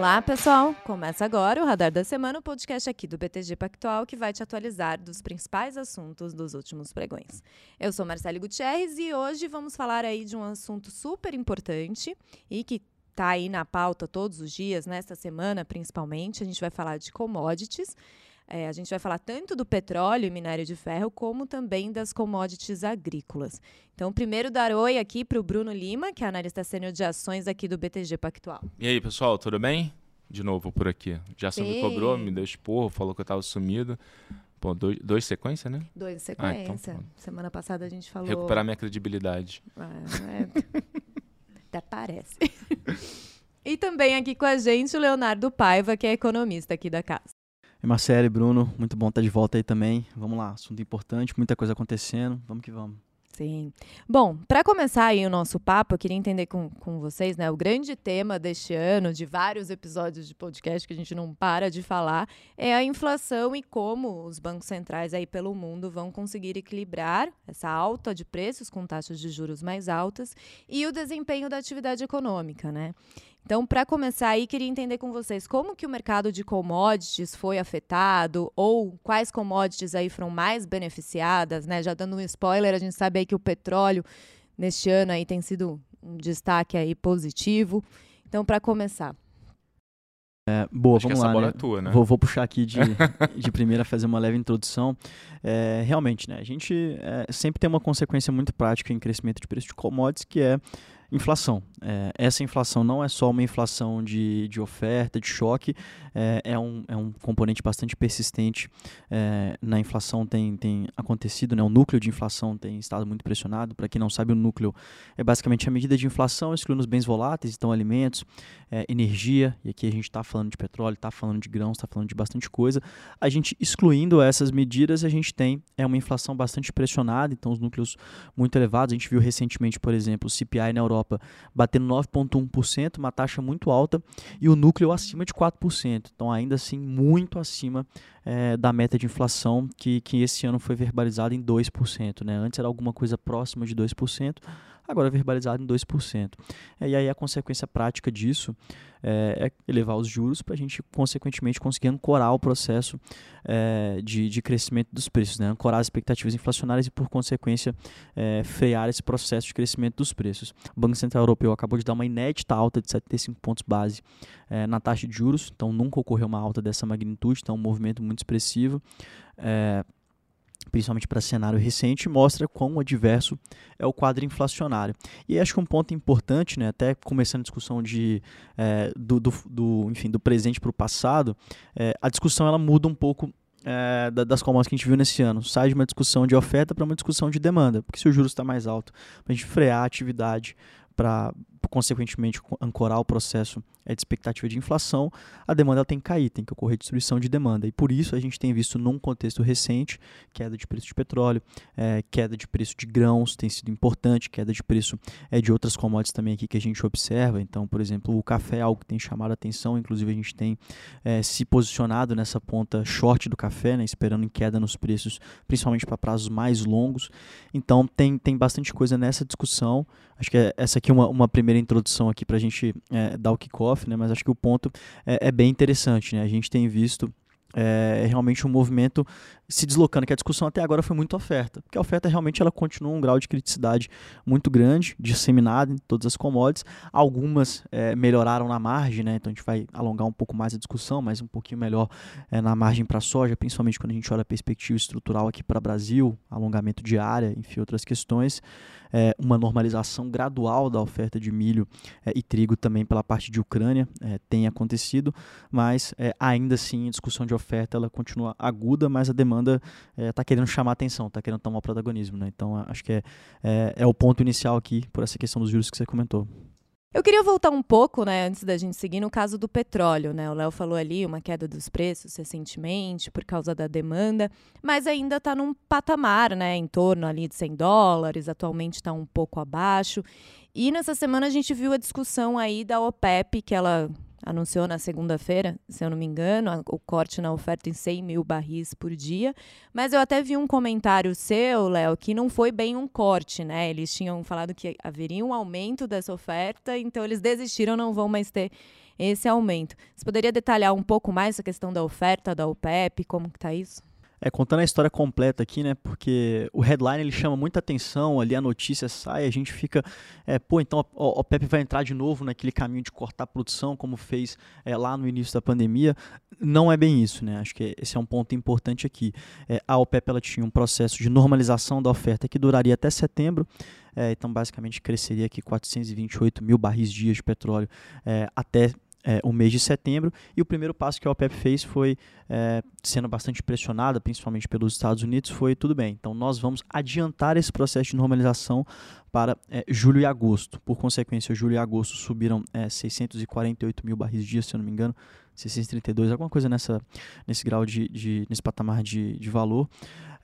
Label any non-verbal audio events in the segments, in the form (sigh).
Olá, pessoal! Começa agora o Radar da Semana, o podcast aqui do BTG Pactual que vai te atualizar dos principais assuntos dos últimos pregões. Eu sou Marcele Gutierrez e hoje vamos falar aí de um assunto super importante e que está aí na pauta todos os dias, nesta semana principalmente. A gente vai falar de commodities. É, a gente vai falar tanto do petróleo e minério de ferro, como também das commodities agrícolas. Então, primeiro dar oi aqui para o Bruno Lima, que é analista sênior de ações aqui do BTG Pactual. E aí, pessoal, tudo bem? De novo por aqui. Já me cobrou, me deu esporro, falou que eu estava sumido. Pô, dois, dois sequência, né? Dois sequência. Ah, então, Semana passada a gente falou. Recuperar minha credibilidade. É, é... Até parece. (laughs) e também aqui com a gente o Leonardo Paiva, que é economista aqui da casa. Marcelo e Bruno, muito bom estar de volta aí também. Vamos lá, assunto importante, muita coisa acontecendo. Vamos que vamos. Sim. Bom, para começar aí o nosso papo, eu queria entender com, com vocês, né? O grande tema deste ano, de vários episódios de podcast que a gente não para de falar, é a inflação e como os bancos centrais aí pelo mundo vão conseguir equilibrar essa alta de preços com taxas de juros mais altas e o desempenho da atividade econômica, né? Então, para começar aí, queria entender com vocês como que o mercado de commodities foi afetado ou quais commodities aí foram mais beneficiadas, né? Já dando um spoiler, a gente sabe aí que o petróleo neste ano aí tem sido um destaque aí positivo. Então, para começar. É, boa, Acho vamos lá. Né? É tua, né? Vou, vou, puxar aqui de, (laughs) de primeira, fazer uma leve introdução. É, realmente, né? A gente é, sempre tem uma consequência muito prática em crescimento de preço de commodities, que é Inflação. É, essa inflação não é só uma inflação de, de oferta, de choque, é, é, um, é um componente bastante persistente. É, na inflação tem, tem acontecido, né? o núcleo de inflação tem estado muito pressionado. Para quem não sabe, o núcleo é basicamente a medida de inflação, excluindo os bens voláteis, então alimentos, é, energia, e aqui a gente está falando de petróleo, está falando de grãos, está falando de bastante coisa. A gente excluindo essas medidas, a gente tem é uma inflação bastante pressionada, então os núcleos muito elevados. A gente viu recentemente, por exemplo, o CPI na Europa Europa batendo 9,1%, uma taxa muito alta, e o núcleo acima de 4%. Então, ainda assim, muito acima é, da meta de inflação, que, que esse ano foi verbalizada em 2%. Né? Antes era alguma coisa próxima de 2% agora verbalizado em 2%. É, e aí a consequência prática disso é, é elevar os juros para a gente, consequentemente, conseguir ancorar o processo é, de, de crescimento dos preços, né? ancorar as expectativas inflacionárias e, por consequência, é, frear esse processo de crescimento dos preços. O Banco Central Europeu acabou de dar uma inédita alta de 75 pontos base é, na taxa de juros, então nunca ocorreu uma alta dessa magnitude, então um movimento muito expressivo. É, principalmente para cenário recente, mostra quão adverso é o quadro inflacionário. E acho que um ponto importante, né, até começando a discussão de, é, do, do, do, enfim, do presente para o passado, é, a discussão ela muda um pouco é, das commodities que a gente viu nesse ano. Sai de uma discussão de oferta para uma discussão de demanda, porque se o juros está mais alto, para a gente frear a atividade, para consequentemente ancorar o processo é de expectativa de inflação, a demanda tem que cair, tem que ocorrer destruição de demanda. E por isso a gente tem visto num contexto recente queda de preço de petróleo, é, queda de preço de grãos tem sido importante, queda de preço é, de outras commodities também aqui que a gente observa. Então, por exemplo, o café é algo que tem chamado a atenção, inclusive a gente tem é, se posicionado nessa ponta short do café, né, esperando em queda nos preços, principalmente para prazos mais longos. Então, tem, tem bastante coisa nessa discussão. Acho que é, essa aqui é uma, uma primeira introdução aqui para a gente é, dar o kickoff, né? mas acho que o ponto é, é bem interessante. Né? A gente tem visto é, realmente um movimento se deslocando, que a discussão até agora foi muito oferta, porque a oferta realmente ela continua um grau de criticidade muito grande, disseminada em todas as commodities. Algumas é, melhoraram na margem, né? então a gente vai alongar um pouco mais a discussão, mas um pouquinho melhor é, na margem para soja, principalmente quando a gente olha a perspectiva estrutural aqui para Brasil, alongamento de área, enfim, outras questões é, uma normalização gradual da oferta de milho e trigo também pela parte de Ucrânia tem acontecido, mas ainda assim a discussão de oferta ela continua aguda, mas a demanda está é, querendo chamar atenção, está querendo tomar protagonismo. Né? Então acho que é, é, é o ponto inicial aqui por essa questão dos juros que você comentou. Eu queria voltar um pouco, né, antes da gente seguir, no caso do petróleo, né? O Léo falou ali uma queda dos preços recentemente por causa da demanda, mas ainda está num patamar, né, em torno ali de 100 dólares, atualmente está um pouco abaixo. E nessa semana a gente viu a discussão aí da OPEP, que ela anunciou na segunda-feira, se eu não me engano, o corte na oferta em 100 mil barris por dia. Mas eu até vi um comentário seu, Léo, que não foi bem um corte, né? Eles tinham falado que haveria um aumento dessa oferta, então eles desistiram, não vão mais ter esse aumento. Você poderia detalhar um pouco mais essa questão da oferta da OPEP, como que está isso? É, contando a história completa aqui, né? Porque o headline ele chama muita atenção, ali a notícia sai, a gente fica, é, pô, então o OPEP vai entrar de novo naquele caminho de cortar a produção, como fez é, lá no início da pandemia. Não é bem isso, né? Acho que esse é um ponto importante aqui. É, a OPEP ela tinha um processo de normalização da oferta que duraria até setembro. É, então, basicamente, cresceria aqui 428 mil barris dias de petróleo é, até é, o mês de setembro. E o primeiro passo que a OPEP fez foi, é, sendo bastante pressionada, principalmente pelos Estados Unidos, foi tudo bem. Então nós vamos adiantar esse processo de normalização para é, julho e agosto. Por consequência, julho e agosto subiram 648 é, mil barris dia, se eu não me engano, 632, alguma coisa nessa, nesse grau de, de nesse patamar de, de valor.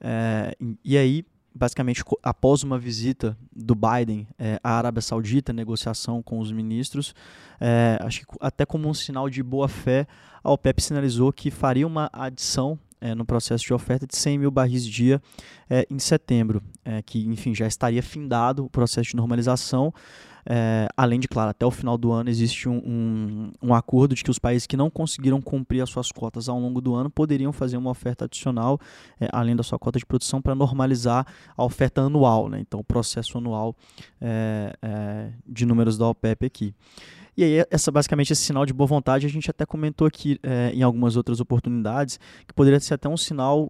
É, e aí basicamente após uma visita do Biden é, à Arábia Saudita, negociação com os ministros, é, acho que até como um sinal de boa fé, a OPEP sinalizou que faria uma adição é, no processo de oferta de 100 mil barris dia em setembro, que enfim já estaria findado o processo de normalização. É, além de, claro, até o final do ano existe um, um, um, acordo de que os países que não conseguiram cumprir as suas cotas ao longo do ano poderiam fazer uma oferta adicional, é, além da sua cota de produção, para normalizar a oferta anual, né? então o processo anual é, é de números da OPEP aqui. E aí, essa, basicamente, esse sinal de boa vontade, a gente até comentou aqui é, em algumas outras oportunidades, que poderia ser até um sinal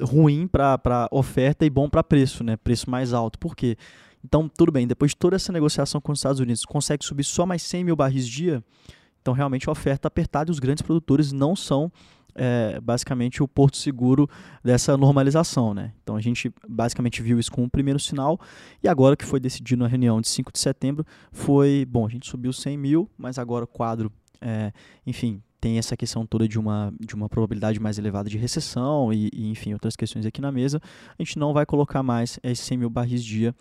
ruim para oferta e bom para preço, né? Preço mais alto. Por quê? Então, tudo bem, depois de toda essa negociação com os Estados Unidos, consegue subir só mais 100 mil barris dia, então realmente a oferta apertada e os grandes produtores não são é, basicamente o porto seguro dessa normalização. Né? Então a gente basicamente viu isso como um primeiro sinal e agora que foi decidido na reunião de 5 de setembro foi, bom, a gente subiu 100 mil, mas agora o quadro, é, enfim, tem essa questão toda de uma, de uma probabilidade mais elevada de recessão e, e, enfim, outras questões aqui na mesa, a gente não vai colocar mais esses 100 mil barris dia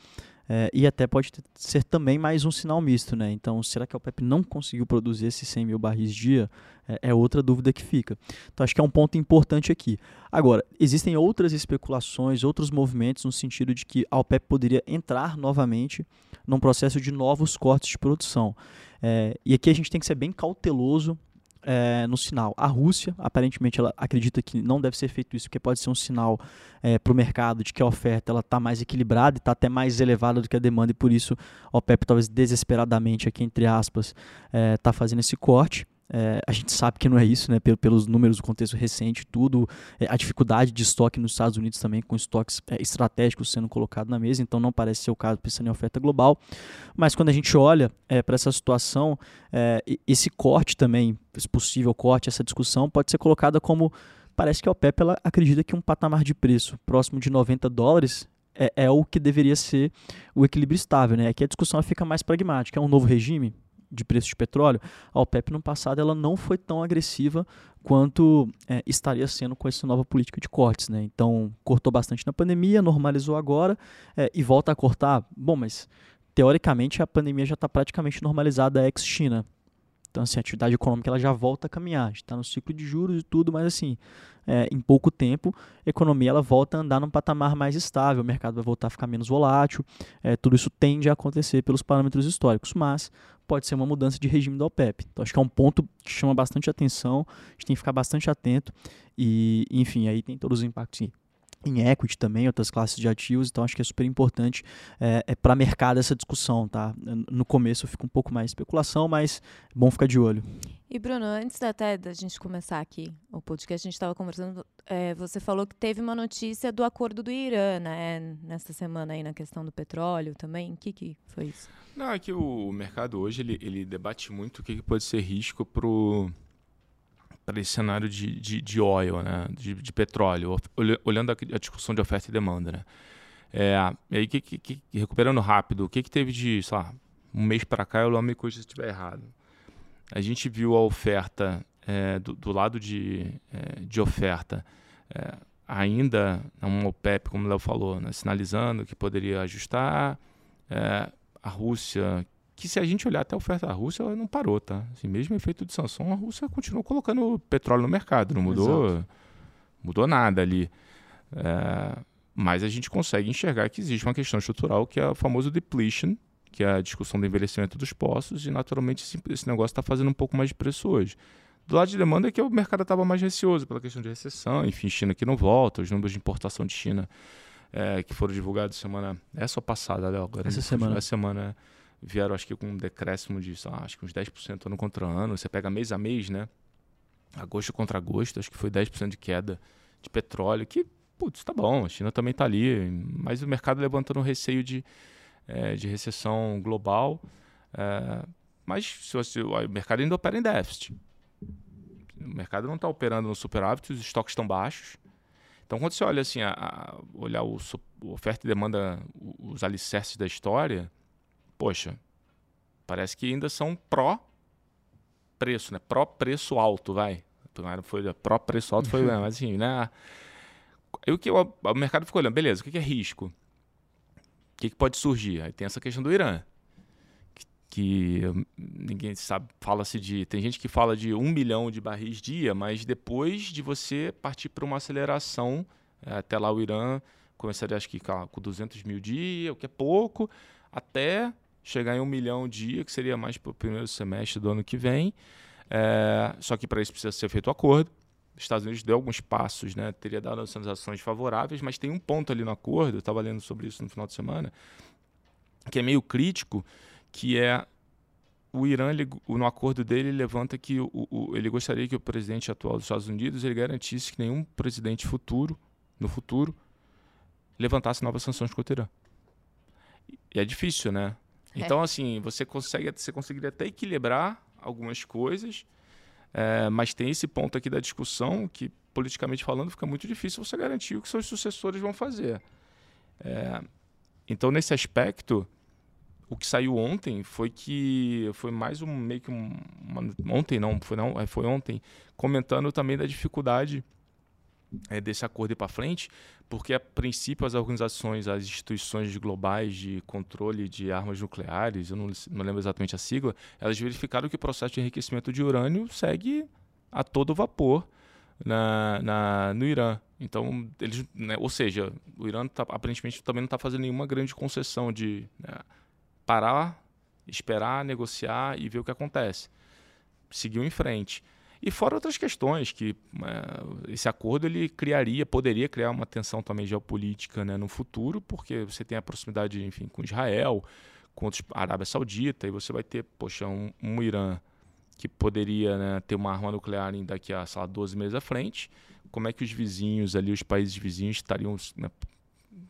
é, e até pode ser também mais um sinal misto, né? Então, será que a OPEP não conseguiu produzir esses 100 mil barris dia? É, é, outra dúvida que fica. Então, acho que é um ponto importante aqui. Agora, existem outras especulações, outros movimentos no sentido de que a OPEP poderia entrar novamente num processo de novos cortes de produção. É, e aqui a gente tem que ser bem cauteloso é, no sinal. A Rússia, aparentemente, ela acredita que não deve ser feito isso, porque pode ser um sinal é, para o mercado de que a oferta está mais equilibrada e está até mais elevada do que a demanda, e por isso a OPEP, talvez desesperadamente, aqui entre aspas, está é, tá fazendo esse corte. É, a gente sabe que não é isso, né? Pelos números do contexto recente, tudo, é, a dificuldade de estoque nos Estados Unidos também, com estoques é, estratégicos sendo colocados na mesa, então não parece ser o caso pensando em oferta global. Mas quando a gente olha é, para essa situação, é, esse corte também, esse possível corte, essa discussão, pode ser colocada como. Parece que a OPEP ela acredita que um patamar de preço próximo de 90 dólares é, é, o que deveria ser o equilíbrio estável. Né? Aqui a discussão fica mais pragmática. É um novo regime? De preço de petróleo, a OPEP no passado ela não foi tão agressiva quanto é, estaria sendo com essa nova política de cortes. Né? Então, cortou bastante na pandemia, normalizou agora é, e volta a cortar. Bom, mas teoricamente a pandemia já está praticamente normalizada ex-China. Então, assim, a atividade econômica ela já volta a caminhar. A gente está no ciclo de juros e tudo, mas assim, é, em pouco tempo, a economia ela volta a andar num patamar mais estável, o mercado vai voltar a ficar menos volátil. É, tudo isso tende a acontecer pelos parâmetros históricos, mas pode ser uma mudança de regime da OPEP. Então, acho que é um ponto que chama bastante atenção, a gente tem que ficar bastante atento e, enfim, aí tem todos os impactos em equity também, outras classes de ativos, então acho que é super importante é, é para mercado essa discussão, tá? No começo fica um pouco mais especulação, mas é bom ficar de olho. E Bruno, antes até da gente começar aqui o podcast, a gente estava conversando, é, você falou que teve uma notícia do acordo do Irã, né, nessa semana aí na questão do petróleo também, o que, que foi isso? Não, é que o mercado hoje, ele, ele debate muito o que, que pode ser risco pro para esse cenário de, de, de oil, né? de, de petróleo, olhando a, a, discussão de oferta e demanda. Né? É, e aí, que, que, que, recuperando rápido, o que, que teve de, sei lá, um mês para cá, eu não me corrija se estiver errado. A gente viu a oferta é, do, do, lado de, é, de oferta é, ainda uma OPEP, como o Léo falou, né? sinalizando que poderia ajustar. É, a Rússia que se a gente olhar até a oferta da Rússia, ela não parou, tá? Assim, mesmo efeito de sanção, a Rússia continuou colocando petróleo no mercado, não mudou, mudou nada ali. É, mas a gente consegue enxergar que existe uma questão estrutural que é o famoso depletion, que é a discussão do envelhecimento dos poços, e naturalmente esse, esse negócio está fazendo um pouco mais de preço hoje. Do lado de demanda é que o mercado estava mais receoso pela questão de recessão, enfim, China que não volta, os números de importação de China é, que foram divulgados semana essa ou passada, Léo? Agora, essa semana. Essa semana vieram, acho que com um decréscimo de, lá, acho que uns 10% ano contra ano. Você pega mês a mês, né? Agosto contra agosto, acho que foi 10% de queda de petróleo, que, putz, tá bom, a China também tá ali, mas o mercado levantando o receio de, é, de recessão global. É, mas se você, o mercado ainda opera em déficit. O mercado não está operando no superávit, os estoques estão baixos. Então, quando você olha assim, a, a olhar o, o, oferta e demanda, os alicerces da história, poxa, parece que ainda são pró preço, né? Pró preço alto, vai. Primeiro foi pró preço alto, foi, (laughs) mas assim, né? Aí o que o, o mercado ficou olhando, beleza, o que é risco? O que, que pode surgir? Aí tem essa questão do Irã que ninguém sabe, fala-se de. Tem gente que fala de um milhão de barris dia, mas depois de você partir para uma aceleração, é, até lá o Irã começaria acho que com 200 mil dia, o que é pouco, até chegar em um milhão dia, que seria mais para o primeiro semestre do ano que vem. É, só que para isso precisa ser feito o acordo. Os Estados Unidos deu alguns passos, né? teria dado ações favoráveis, mas tem um ponto ali no acordo, eu estava lendo sobre isso no final de semana, que é meio crítico, que é o Irã, ele, no acordo dele, ele levanta que o, o, ele gostaria que o presidente atual dos Estados Unidos ele garantisse que nenhum presidente futuro, no futuro, levantasse novas sanções contra o Irã. E é difícil, né? É. Então, assim, você consegue, você conseguiria até equilibrar algumas coisas, é, mas tem esse ponto aqui da discussão que, politicamente falando, fica muito difícil você garantir o que seus sucessores vão fazer. É, então, nesse aspecto, o que saiu ontem foi que foi mais um meio que um, uma, ontem não foi não é, foi ontem comentando também da dificuldade é, desse acordo ir para frente porque a princípio as organizações as instituições globais de controle de armas nucleares eu não, não lembro exatamente a sigla elas verificaram que o processo de enriquecimento de urânio segue a todo vapor na, na no Irã então eles né, ou seja o Irã tá, aparentemente também não está fazendo nenhuma grande concessão de né, parar, esperar, negociar e ver o que acontece. Seguiu em frente. E fora outras questões que é, esse acordo ele criaria, poderia criar uma tensão também geopolítica né, no futuro, porque você tem a proximidade, enfim, com Israel, com a Arábia Saudita, e você vai ter, poxa, um, um Irã que poderia né, ter uma arma nuclear daqui a, sei lá, 12 meses à frente. Como é que os vizinhos ali, os países vizinhos estariam né,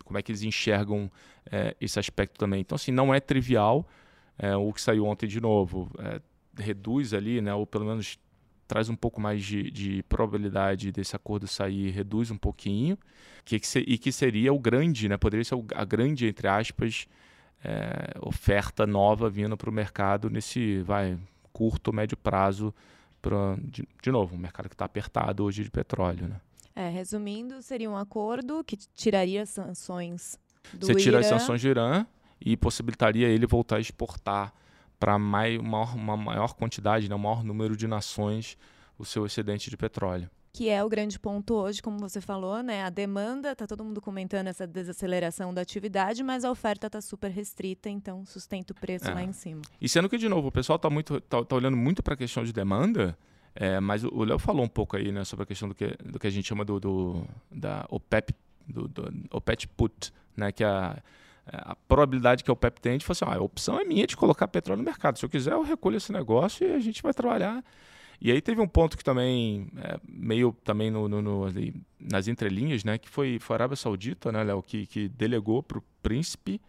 como é que eles enxergam é, esse aspecto também. Então, assim, não é trivial. É, o que saiu ontem de novo reduz ali, né, ou pelo menos traz um pouco mais de, de probabilidade desse acordo sair, reduz um pouquinho, que, que se, e que seria o grande, né, poderia ser a grande, entre aspas, é, oferta nova vindo para o mercado nesse vai, curto, médio prazo, pra, de, de novo, um mercado que está apertado hoje de petróleo. Né? É, resumindo, seria um acordo que tiraria sanções do Você tira Irã. as sanções do Irã e possibilitaria ele voltar a exportar para maior, uma maior quantidade, né, um maior número de nações o seu excedente de petróleo. Que é o grande ponto hoje, como você falou, né? A demanda, tá todo mundo comentando essa desaceleração da atividade, mas a oferta está super restrita, então sustenta o preço é. lá em cima. E sendo que, de novo, o pessoal está muito, tá, tá olhando muito para a questão de demanda, é, mas o Léo falou um pouco aí né, sobre a questão do que, do que a gente chama do, do da OPEP, do, do OPEP put, né, que é a, a probabilidade que a OPEP tem de falar assim, ah, a opção é minha de colocar petróleo no mercado. Se eu quiser, eu recolho esse negócio e a gente vai trabalhar. E aí teve um ponto que também, é, meio também no, no, no ali, nas entrelinhas, né, que foi, foi a Arábia Saudita, né, Léo, que, que delegou para o príncipe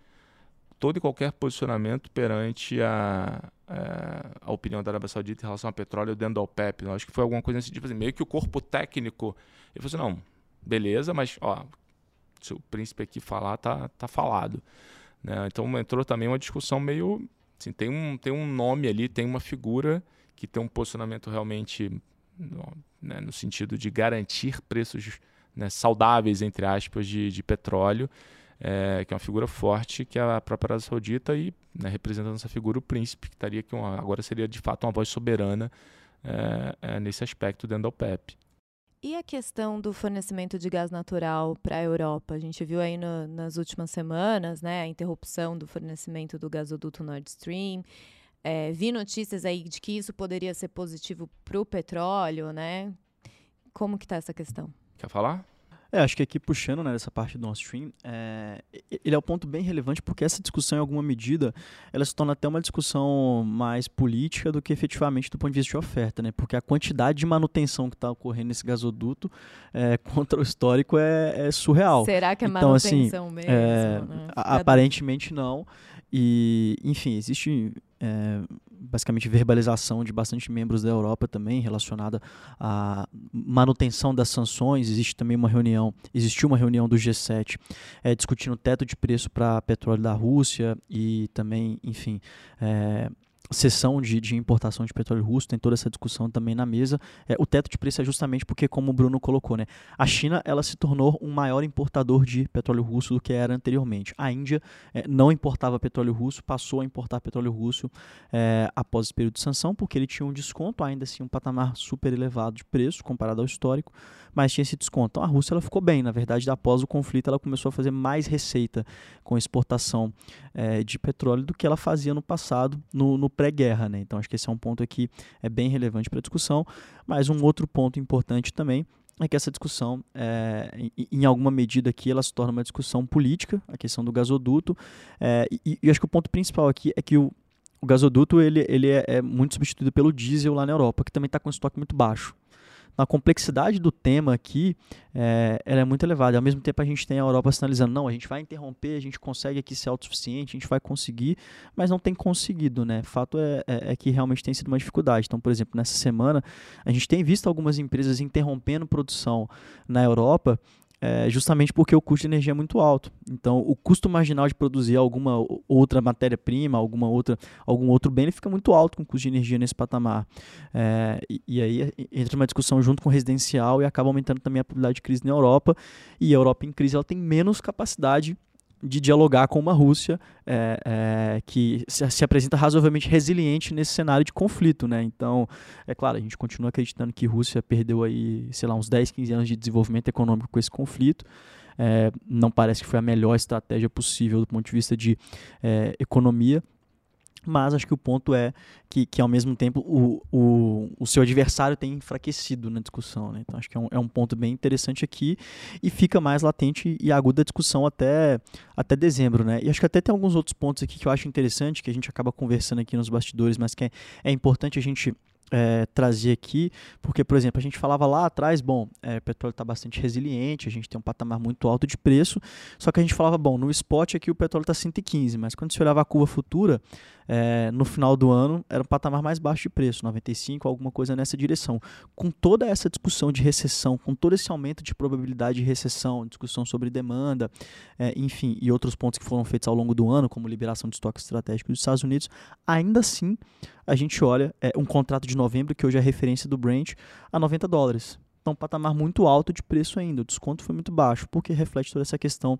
todo e qualquer posicionamento perante a, a, a, opinião da Arábia Saudita em relação ao petróleo dentro da OPEP. Eu acho que foi alguma coisa assim, tipo assim, meio que o corpo técnico. Ele falou assim, não, beleza, mas ó, se o príncipe aqui falar, tá, tá falado. Né? Então entrou também uma discussão meio. Assim, tem, um, tem um nome ali, tem uma figura que tem um posicionamento realmente no, né, no sentido de garantir preços né, saudáveis, entre aspas, de, de petróleo é, que é uma figura forte, que é a própria Arábia Saudita, e né, representando essa figura o príncipe, que estaria que uma, agora seria de fato uma voz soberana é, é, nesse aspecto dentro da OPEP. E a questão do fornecimento de gás natural para a Europa? A gente viu aí no, nas últimas semanas né, a interrupção do fornecimento do gasoduto Nord Stream. É, vi notícias aí de que isso poderia ser positivo para o petróleo, né? Como que está essa questão? Quer falar? É, acho que aqui puxando né, essa parte do Nord Stream, é, ele é um ponto bem relevante porque essa discussão, em alguma medida, ela se torna até uma discussão mais política do que efetivamente do ponto de vista de oferta, né? Porque a quantidade de manutenção que está ocorrendo nesse gasoduto é, (laughs) contra o histórico é, é, surreal. Será que é então, assim, manutenção assim, mesmo? Né? Aparentemente não. E, enfim, existe é, basicamente verbalização de bastante membros da Europa também relacionada à manutenção das sanções. Existe também uma reunião, existiu uma reunião do G7 é, discutindo o teto de preço para petróleo da Rússia e também, enfim, é, sessão de, de, importação de petróleo russo, tem toda essa discussão também na mesa. É, o teto de preço é justamente porque, como o Bruno colocou, né, a China ela se tornou um maior importador de petróleo russo do que era anteriormente. A Índia é, não importava petróleo russo, passou a importar petróleo russo é, após esse período de sanção, porque ele tinha um desconto, ainda assim um patamar super elevado de preço comparado ao histórico, mas tinha esse desconto. Então a Rússia ela ficou bem, na verdade, após o conflito ela começou a fazer mais receita com exportação é, de petróleo do que ela fazia no passado, no, no pré-guerra. Né? Então acho que esse é um ponto aqui é bem relevante para a discussão. Mas um outro ponto importante também é que essa discussão, é, em, em, alguma medida aqui, ela se torna uma discussão política, a questão do gasoduto. É, e, e acho que o ponto principal aqui é que o, o gasoduto ele, ele é, é, muito substituído pelo diesel lá na Europa, que também está com estoque muito baixo a complexidade do tema aqui é, ela é muito elevada. Ao mesmo tempo, a gente tem a Europa sinalizando: não, a gente vai interromper, a gente consegue aqui ser autossuficiente, a gente vai conseguir, mas não tem conseguido, né? Fato é, é, é, que realmente tem sido uma dificuldade. Então, por exemplo, nessa semana, a gente tem visto algumas empresas interrompendo produção na Europa é, justamente porque o custo de energia é muito alto. Então, o custo marginal de produzir alguma outra matéria-prima, alguma outra, algum outro bem, ele fica muito alto com o custo de energia nesse patamar. É, e, e, aí entra uma discussão junto com o residencial e acaba aumentando também a probabilidade de crise na Europa. E a Europa em crise ela tem menos capacidade de dialogar com uma Rússia é, é, que se, se, apresenta razoavelmente resiliente nesse cenário de conflito, né? Então, é claro, a gente continua acreditando que a Rússia perdeu aí, sei lá, uns 10, 15 anos de desenvolvimento econômico com esse conflito. É, não parece que foi a melhor estratégia possível do ponto de vista de é, economia, mas acho que o ponto é que, que ao mesmo tempo, o, o, o seu adversário tem enfraquecido na discussão. Né? Então, acho que é um, é um ponto bem interessante aqui e fica mais latente e aguda a discussão até, até dezembro. Né? E acho que até tem alguns outros pontos aqui que eu acho interessante, que a gente acaba conversando aqui nos bastidores, mas que é, é importante a gente é, trazer aqui, porque, por exemplo, a gente falava lá atrás, bom, é, o petróleo está bastante resiliente, a gente tem um patamar muito alto de preço, só que a gente falava, bom, no spot aqui o petróleo está 115, mas quando você olhava a curva futura, é, no final do ano era um patamar mais baixo de preço, 95, alguma coisa nessa direção. Com toda essa discussão de recessão, com todo esse aumento de probabilidade de recessão, discussão sobre demanda, é, enfim, e outros pontos que foram feitos ao longo do ano, como liberação de estoque estratégico dos Estados Unidos, ainda assim a gente olha é, um contrato de novembro, que hoje é referência do Brent, a 90 dólares um patamar muito alto de preço ainda. O desconto foi muito baixo, porque reflete toda essa questão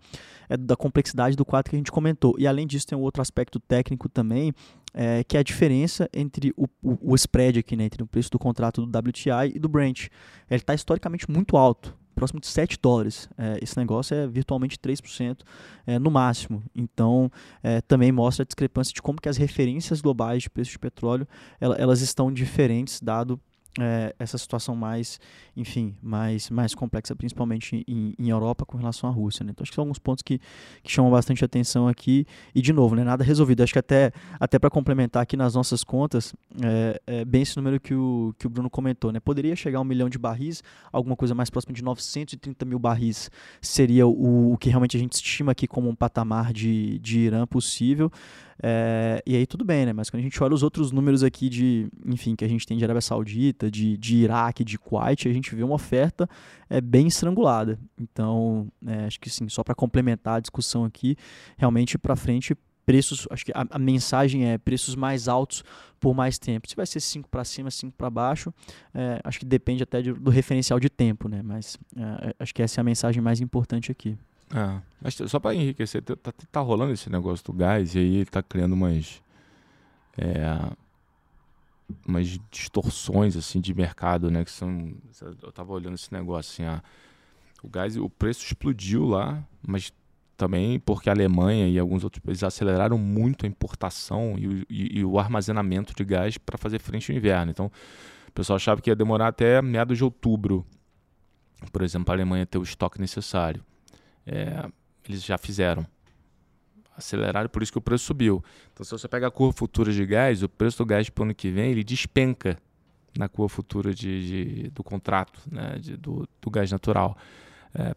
é, da complexidade do quadro que a gente comentou. E além disso, tem um outro aspecto técnico também, é, que é a diferença entre o, o, o spread aqui, né, entre o preço do contrato do WTI e do Brent. Ele está historicamente muito alto, próximo de 7 dólares. É, esse negócio é virtualmente 3% é, no máximo. Então, é, também mostra a discrepância de como que as referências globais de preço de petróleo elas estão diferentes, dado é, essa situação mais, enfim, mais, mais complexa, principalmente em, em Europa com relação à Rússia. Né? Então, acho que são alguns pontos que, que chamam bastante atenção aqui. E, de novo, né, nada resolvido. Acho que até, até para complementar aqui nas nossas contas, é, é, bem esse número que o, que o Bruno comentou. Né? Poderia chegar a um milhão de barris, alguma coisa mais próxima de 930 mil barris seria o, o que realmente a gente estima aqui como um patamar de, de Irã possível. É, e aí tudo bem, né? Mas quando a gente olha os outros números aqui de, enfim, que a gente tem de Arábia Saudita, de, de Iraque, de Kuwait, a gente vê uma oferta é, bem estrangulada. Então, é, acho que sim, só para complementar a discussão aqui, realmente para frente preços, acho que a, a, mensagem é preços mais altos por mais tempo. Se vai ser 5 para cima, 5 para baixo, é, acho que depende até de, do referencial de tempo, né? Mas é, acho que essa é a mensagem mais importante aqui. É, mas só para enriquecer, tá, tá, tá, rolando esse negócio do gás e aí tá criando umas. É, umas distorções assim de mercado, né? Que são. Eu tava olhando esse negócio assim, o gás, o preço explodiu lá, mas também porque a Alemanha e alguns outros países aceleraram muito a importação e, e, e o armazenamento de gás para fazer frente ao inverno. Então, o pessoal achava que ia demorar até meados de outubro, por exemplo, a Alemanha ter o estoque necessário. É, eles já fizeram. Aceleraram, por isso que o preço subiu. Então, se você pega a curva futura de gás, o preço do gás para o ano que vem ele despenca na curva futura de, de do contrato né, de, do, do gás natural. É,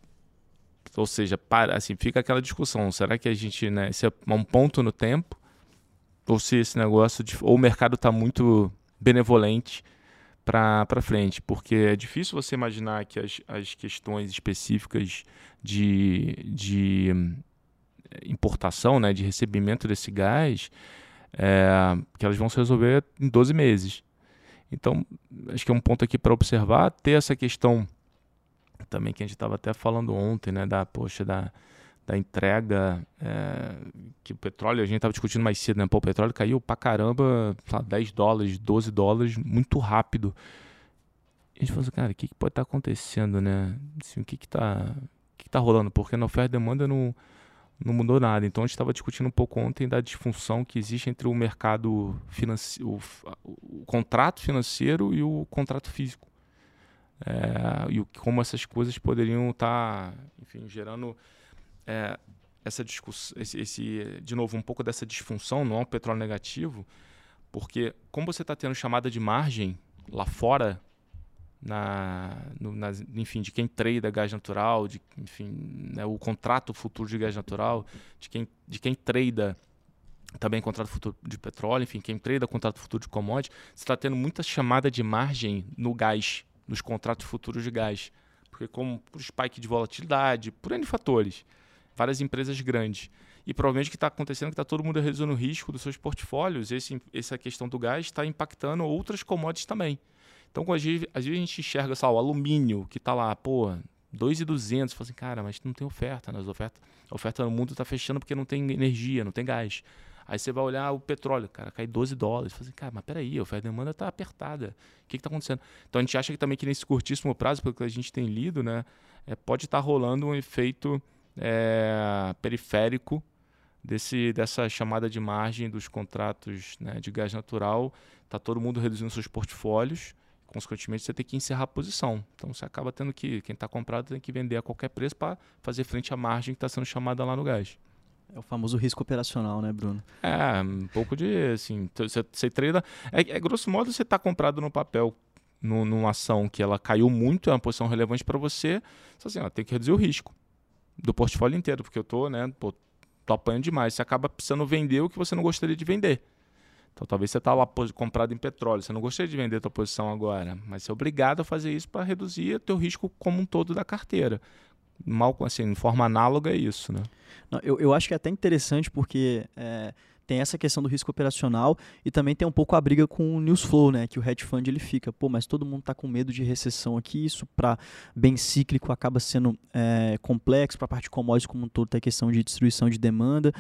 ou seja, para, assim, fica aquela discussão, será que a gente, né, esse é um ponto no tempo, ou se esse negócio, de, ou o mercado está muito benevolente para frente, porque é difícil você imaginar que as, as questões específicas de, de importação, né, de recebimento desse gás, é, que elas vão se resolver em 12 meses. Então, acho que é um ponto aqui para observar, ter essa questão também que a gente estava até falando ontem, né, da, poxa, da, da entrega, é, que o petróleo, a gente estava discutindo mais cedo, né, pô, o petróleo caiu pra caramba, lá, 10 dólares, 12 dólares, muito rápido. E a gente falou assim, cara, o que, que pode estar tá acontecendo, né? Assim, o que que tá, o que, que tá rolando? Porque na oferta e demanda não, não mudou nada. Então a gente estava discutindo um pouco ontem da disfunção que existe entre o mercado financeiro, o, contrato financeiro e o contrato físico é, e como essas coisas poderiam estar, tá, enfim, gerando é, essa discussão, esse, esse, de novo, um pouco dessa disfunção, é um petróleo negativo, porque como você está tendo chamada de margem lá fora, na, no, enfim, de quem trade gás natural, de, enfim, né, o contrato futuro de gás natural, de quem, de quem trada também contrato futuro de petróleo, enfim, quem trada contrato futuro de commodity, você está tendo muita chamada de margem no gás nos contratos futuros de gás. Porque como por spike de volatilidade, por N fatores, várias empresas grandes. E provavelmente o que está acontecendo é que está todo mundo reduzindo o risco dos seus portfólios. Esse, essa questão do gás está impactando outras commodities também. Então, às vezes, às vezes a gente enxerga só, o alumínio, que está lá, pô, 2,200, fala assim, cara, mas não tem oferta, né? As ofertas, a oferta no mundo está fechando porque não tem energia, não tem gás. Aí você vai olhar o petróleo, cara, cai 12 dólares. Fala assim, cara, mas peraí, a oferta demanda está apertada. O que está acontecendo? Então a gente acha que também que nesse curtíssimo prazo, pelo que a gente tem lido, né, é, pode estar tá rolando um efeito é, periférico desse, dessa chamada de margem dos contratos né, de gás natural. Está todo mundo reduzindo seus portfólios consequentemente você tem que encerrar a posição. Então você acaba tendo que, quem está comprado tem que vender a qualquer preço para fazer frente à margem que está sendo chamada lá no gás. É o famoso risco operacional, né, Bruno? É, um pouco de, assim, você, você treina... É, é, grosso modo, você está comprado no papel, no, numa ação que ela caiu muito, é uma posição relevante para você, você assim, ó, tem que reduzir o risco do portfólio inteiro, porque eu tô, né, pô, tô apanhando demais. Você acaba precisando vender o que você não gostaria de vender. Então talvez você está lá comprado em petróleo, você não gostaria de vender a tua posição agora, mas você é obrigado a fazer isso para reduzir o teu risco como um todo da carteira mal assim, de forma análoga é isso, né? Não, eu, eu acho que é até interessante porque é, tem essa questão do risco operacional e também tem um pouco a briga com o news flow, né? Que o hedge fund ele fica, pô, mas todo mundo está com medo de recessão aqui, isso para bem cíclico acaba sendo é, complexo, para a parte de commodities como um todo tem a questão de distribuição de demanda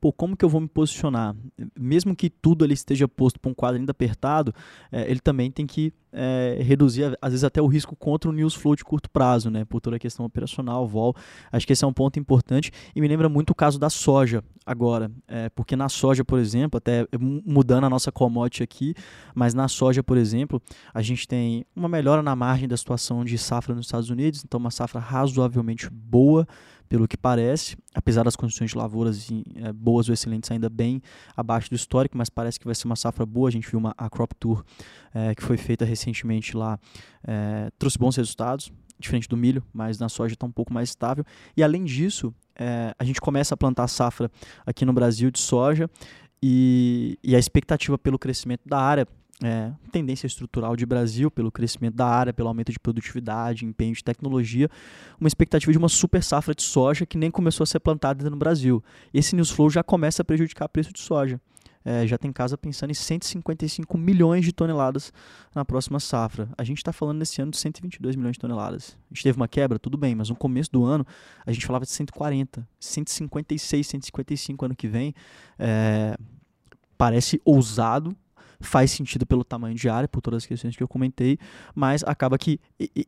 pô, como que eu vou me posicionar? Mesmo que tudo ali esteja posto para um quadro ainda apertado, é, ele também tem que é, reduzir, às vezes, até o risco contra o news flow de curto prazo, né? Por toda a questão operacional, vol. Acho que esse é um ponto importante e me lembra muito o caso da soja agora, é, porque na soja, por exemplo, até mudando a nossa commodity aqui, mas na soja, por exemplo, a gente tem uma melhora na margem da situação de safra nos Estados Unidos, então uma safra razoavelmente boa, pelo que parece, apesar das condições de lavouras é, boas ou excelentes ainda bem abaixo do histórico, mas parece que vai ser uma safra boa. A gente viu uma, a Crop Tour é, que foi feita recentemente lá, é, trouxe bons resultados, diferente do milho, mas na soja está um pouco mais estável. E além disso, é, a gente começa a plantar safra aqui no Brasil de soja e, e a expectativa pelo crescimento da área é, tendência estrutural de Brasil, pelo crescimento da área, pelo aumento de produtividade, empenho de tecnologia, uma expectativa de uma super safra de soja que nem começou a ser plantada no Brasil. Esse news flow já começa a prejudicar o preço de soja. é, já tem casa pensando em 155 milhões de toneladas na próxima safra. A gente está falando nesse ano de 122 milhões de toneladas. A gente teve uma quebra, tudo bem, mas no começo do ano a gente falava de 140, 156, 155 ano que vem. É, parece ousado, faz sentido pelo tamanho de área, por todas as questões que eu comentei, mas acaba que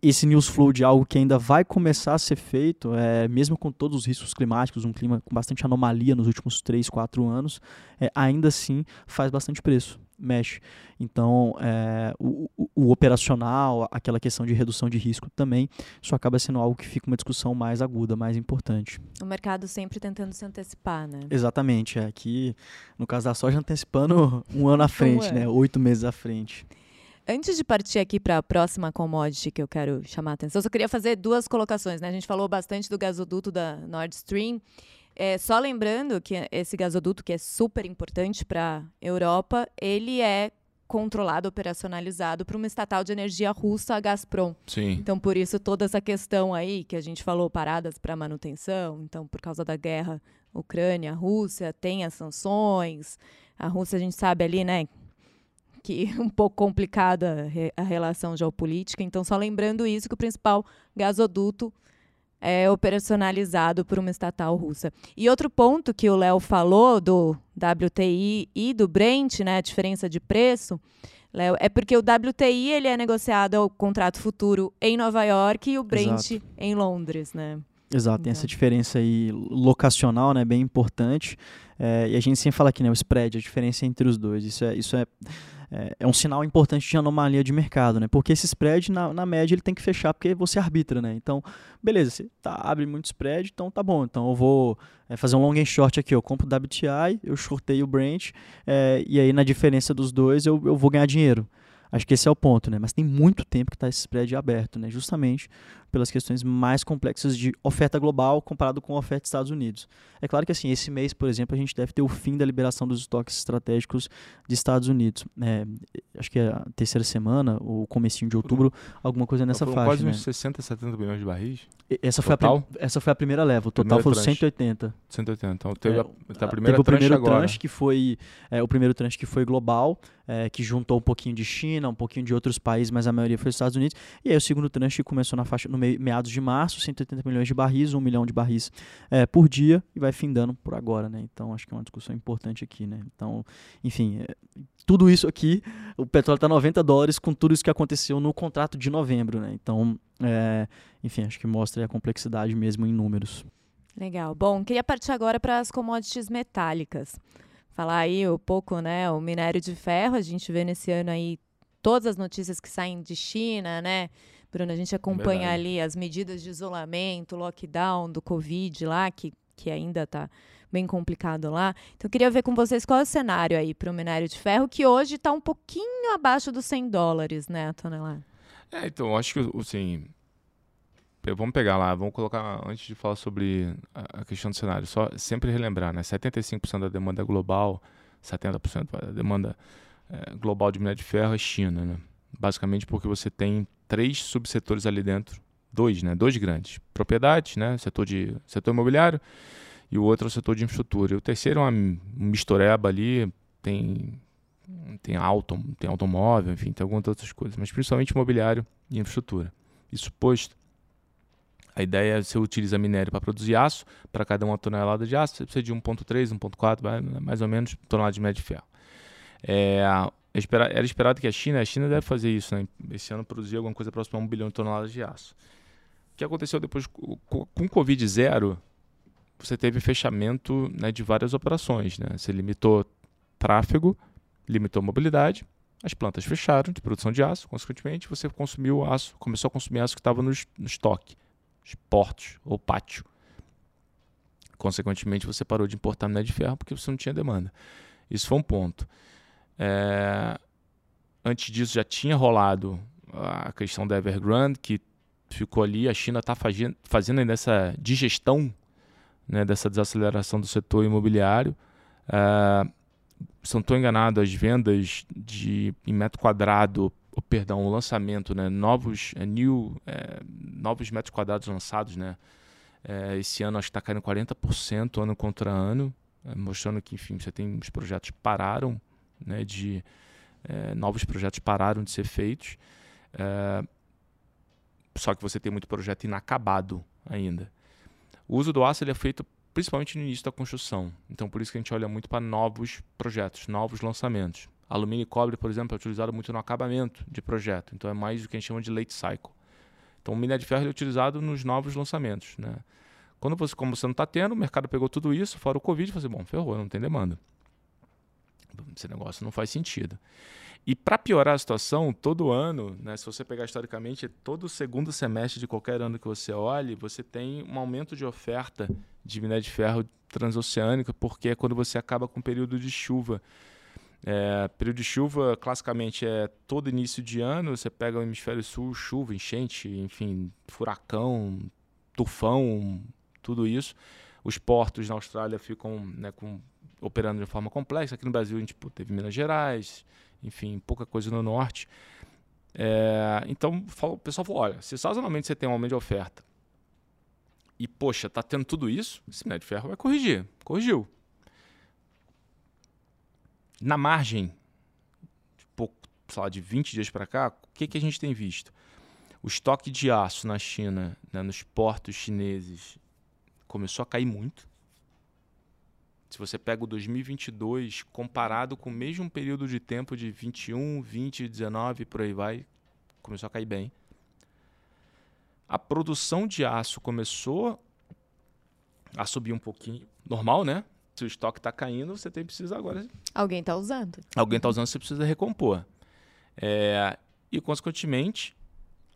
esse news flow de algo que ainda vai começar a ser feito, é, mesmo com todos os riscos climáticos, um clima com bastante anomalia nos últimos 3, 4 anos, é, ainda assim faz bastante preço mexe. Então, é, o, o, o, operacional, aquela questão de redução de risco também, isso acaba sendo algo que fica uma discussão mais aguda, mais importante. O mercado sempre tentando se antecipar, né? Exatamente. É, aqui, no caso da soja, antecipando (laughs) um ano à frente, um né? Oito meses à frente. Antes de partir aqui para a próxima commodity que eu quero chamar a atenção, eu só queria fazer duas colocações. Né? A gente falou bastante do gasoduto da Nord Stream. É, só lembrando que esse gasoduto, que é super importante para a Europa, ele é controlado, operacionalizado por uma estatal de energia russa, a Gazprom. Sim. Então, por isso, toda essa questão aí que a gente falou, paradas para manutenção, então, por causa da guerra Ucrânia, Rússia, tem as sanções. A Rússia, a gente sabe ali, né, que um pouco complicada a relação geopolítica. Então, só lembrando isso, que o principal gasoduto é operacionalizado por uma estatal russa. E outro ponto que o Léo falou do WTI e do Brent, né, a diferença de preço, Léo, é porque o WTI ele é negociado ao contrato futuro em Nova York e o Brent Exato. em Londres, né? Exato, então. tem essa então. diferença aí locacional, né, bem importante. É, e a gente sempre fala aqui, né, o spread, a diferença entre os dois. Isso é, isso é é, é, um sinal importante de anomalia de mercado, né? Porque esse spread, na, na média, ele tem que fechar porque você arbitra, né? Então, beleza, você tá, abre muito spread, então tá bom. Então eu vou é, fazer um long and short aqui, eu compro o WTI, eu shortei o Brent, é, e aí na diferença dos dois eu, eu vou ganhar dinheiro. Acho que esse é o ponto, né? Mas tem muito tempo que está esse spread aberto, né? Justamente pelas questões mais complexas de oferta global comparado com a oferta dos Estados Unidos. É claro que assim, esse mês, por exemplo, a gente deve ter o fim da liberação dos estoques estratégicos de Estados Unidos. É, acho que é a terceira semana, ou comecinho de outubro, alguma coisa nessa faixa. Quase né? uns 60, 70 milhões de barris? Essa foi, a, essa foi a primeira leva, o total foi 180. 180, então teve, é, a, a primeira teve o primeiro agora. tranche que foi é, o primeiro tranche que foi global, é, que juntou um pouquinho de China, um pouquinho de outros países, mas a maioria foi os Estados Unidos. E aí o segundo tranche começou na faixa no meados de março março, 180 milhões de barris, 1 milhão de barris é, por dia e vai findando por agora, né? Então acho que é uma discussão importante aqui, né? Então, enfim, é, tudo isso aqui, o petróleo está 90 dólares com tudo isso que aconteceu no contrato de novembro, né? Então, é, enfim, acho que mostra a complexidade mesmo em números. Legal. Bom, queria partir agora para as commodities metálicas. Falar aí um pouco, né, o minério de ferro, a gente vê nesse ano aí todas as notícias que saem de China, né? Bruno, a gente acompanha Verdade. ali as medidas de isolamento, lockdown do Covid lá, que, que ainda está bem complicado lá. Então, eu queria ver com vocês qual é o cenário aí para o minério de ferro, que hoje está um pouquinho abaixo dos 100 dólares, né, a tonelada? É, então, acho que, assim, vamos pegar lá, vamos colocar, antes de falar sobre a questão do cenário, só sempre relembrar, né, 75% da demanda global, 70% da demanda é, global de minério de ferro é China, né? Basicamente porque você tem três subsetores ali dentro, dois, né? Dois grandes. Propriedades, né? Setor de setor imobiliário e o outro é o setor de infraestrutura. E o terceiro é uma mistureba ali, tem tem auto, tem automóvel, enfim, tem algumas outras coisas, mas principalmente imobiliário e infraestrutura. Isso posto, a ideia é você utiliza minério para produzir aço, para cada uma tonelada de aço, você precisa de 1.3, 1.4, mais ou menos tonelada de minério de ferro. É, era esperado que a China, a China deve fazer isso, né? Esse ano produzir alguma coisa próxima a um bilhão de toneladas de aço. O que aconteceu depois com o Covid zero? Você teve fechamento né, de várias operações, né? Você limitou tráfego, limitou mobilidade, as plantas fecharam de produção de aço, consequentemente você consumiu aço, começou a consumir aço que estava no, no estoque, os portos ou pátio. Consequentemente você parou de importar minério de ferro porque você não tinha demanda. Isso foi um ponto. É, antes disso já tinha rolado a questão da Evergrande, que ficou ali. A China está fazendo, ainda essa digestão né, dessa desaceleração do setor imobiliário. É, se não estou enganado, as vendas de, em metro quadrado, oh, perdão, o lançamento, né, novos, é, new, é, novos metros quadrados lançados, né, é, esse ano acho que está caindo 40% ano contra ano. é, mostrando que, enfim, você tem os projetos pararam, né, de é, novos projetos pararam de ser feitos, é, só que você tem muito projeto inacabado ainda. O uso do aço ele é feito principalmente no início da construção, então por isso que a gente olha muito para novos projetos, novos lançamentos. Alumínio e cobre, por exemplo, é utilizado muito no acabamento de projeto, então é mais o que a gente chama de late cycle. Então o minério de ferro é utilizado nos novos lançamentos, né? Quando você, como você não está tendo, o mercado pegou tudo isso, fora o Covid, e falou assim, bom, ferrou, não tem demanda. Esse negócio não faz sentido. E para piorar a situação, todo ano, né, se você pegar historicamente, todo segundo semestre de qualquer ano que você olhe, você tem um aumento de oferta de minério de ferro transoceânica, porque é quando você acaba com o período de chuva. É, período de chuva, classicamente, é todo início de ano, você pega o hemisfério sul, chuva, enchente, enfim, furacão, tufão, tudo isso. Os portos na Austrália ficam né, com, operando de forma complexa. Aqui no Brasil a gente pô, teve Minas Gerais, enfim, pouca coisa no norte. É, então o pessoal falou: olha, se sazonalmente você tem um aumento de oferta e, poxa, tá tendo tudo isso, esse minério de ferro vai corrigir. Corrigiu. Na margem, de sei lá, de 20 dias para cá, o que, que a gente tem visto? O estoque de aço na China, né, nos portos chineses, começou a cair muito. Se você pega o 2022 comparado com o mesmo período de tempo de 21, 20, 19, por aí vai, começou a cair bem. A produção de aço começou a subir um pouquinho, normal, né? Se o estoque está caindo, você tem precisa agora. Alguém está usando. Alguém está usando, você precisa recompor. É, e, consequentemente,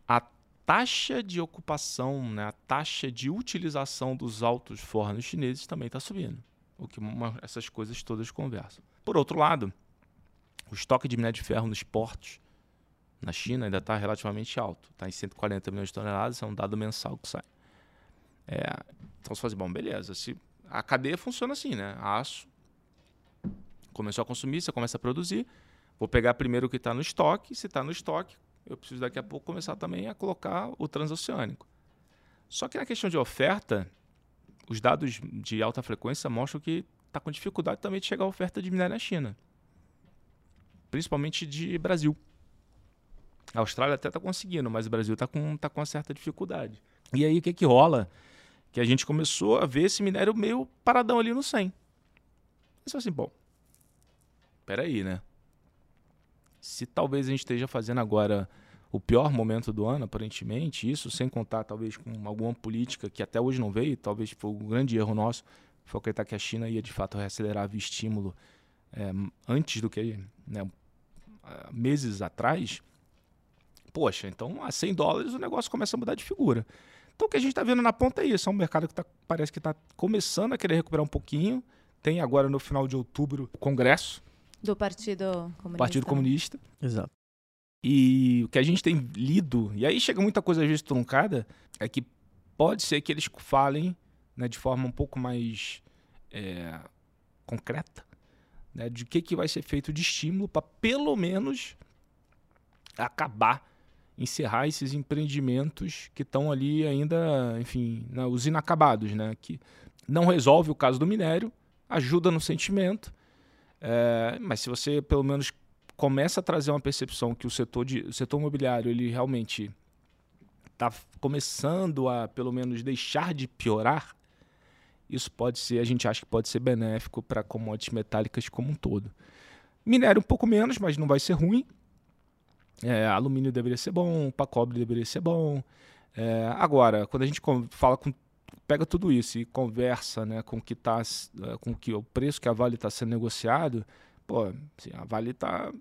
a taxa de ocupação, né, a taxa de utilização dos altos fornos chineses também está subindo. O que uma, essas coisas todas conversam. Por outro lado, o estoque de minério de ferro nos portos na China ainda está relativamente alto. Está em 140 milhões de toneladas, é um dado mensal que sai. É, então você fala assim, bom, beleza. Se, a cadeia funciona assim, né? Aço começou a consumir, você começa a produzir. Vou pegar primeiro o que está no estoque. Se está no estoque, eu preciso daqui a pouco começar também a colocar o transoceânico. Só que na questão de oferta, os dados de alta frequência mostram que está com dificuldade também de chegar a oferta de minério na China, principalmente de Brasil. A Austrália até está conseguindo, mas o Brasil está com, tá com uma certa dificuldade. E aí o que, que rola? Que a gente começou a ver esse minério meio paradão ali no 100. Pensou assim, bom, peraí, né? Se talvez a gente esteja fazendo agora o pior momento do ano, aparentemente, isso sem contar talvez com alguma política que até hoje não veio, talvez foi um grande erro nosso, foi acreditar que a China ia de fato reacelerar o estímulo é, antes do que né, meses atrás. Poxa, então a 100 dólares o negócio começa a mudar de figura. Então o que a gente está vendo na ponta é isso, é um mercado que tá, parece que está começando a querer recuperar um pouquinho. Tem agora no final de outubro o Congresso, do Partido Comunista. Partido Comunista. Exato. E o que a gente tem lido, e aí chega muita coisa às vezes truncada, é que pode ser que eles falem né, de forma um pouco mais é, concreta né, de que, que vai ser feito de estímulo para pelo menos acabar, encerrar esses empreendimentos que estão ali ainda, enfim, né, os inacabados, né, que não resolve o caso do minério, ajuda no sentimento, é, mas se você pelo menos começa a trazer uma percepção que o setor, de, o setor imobiliário ele realmente está começando a pelo menos deixar de piorar, isso pode ser, a gente acha que pode ser benéfico para commodities metálicas como um todo. Minério um pouco menos, mas não vai ser ruim. É, alumínio deveria ser bom, para cobre deveria ser bom. É, agora, quando a gente fala com pega tudo isso e conversa né, com que tá, com que o preço que a Vale está sendo negociado, pô, assim, a Vale está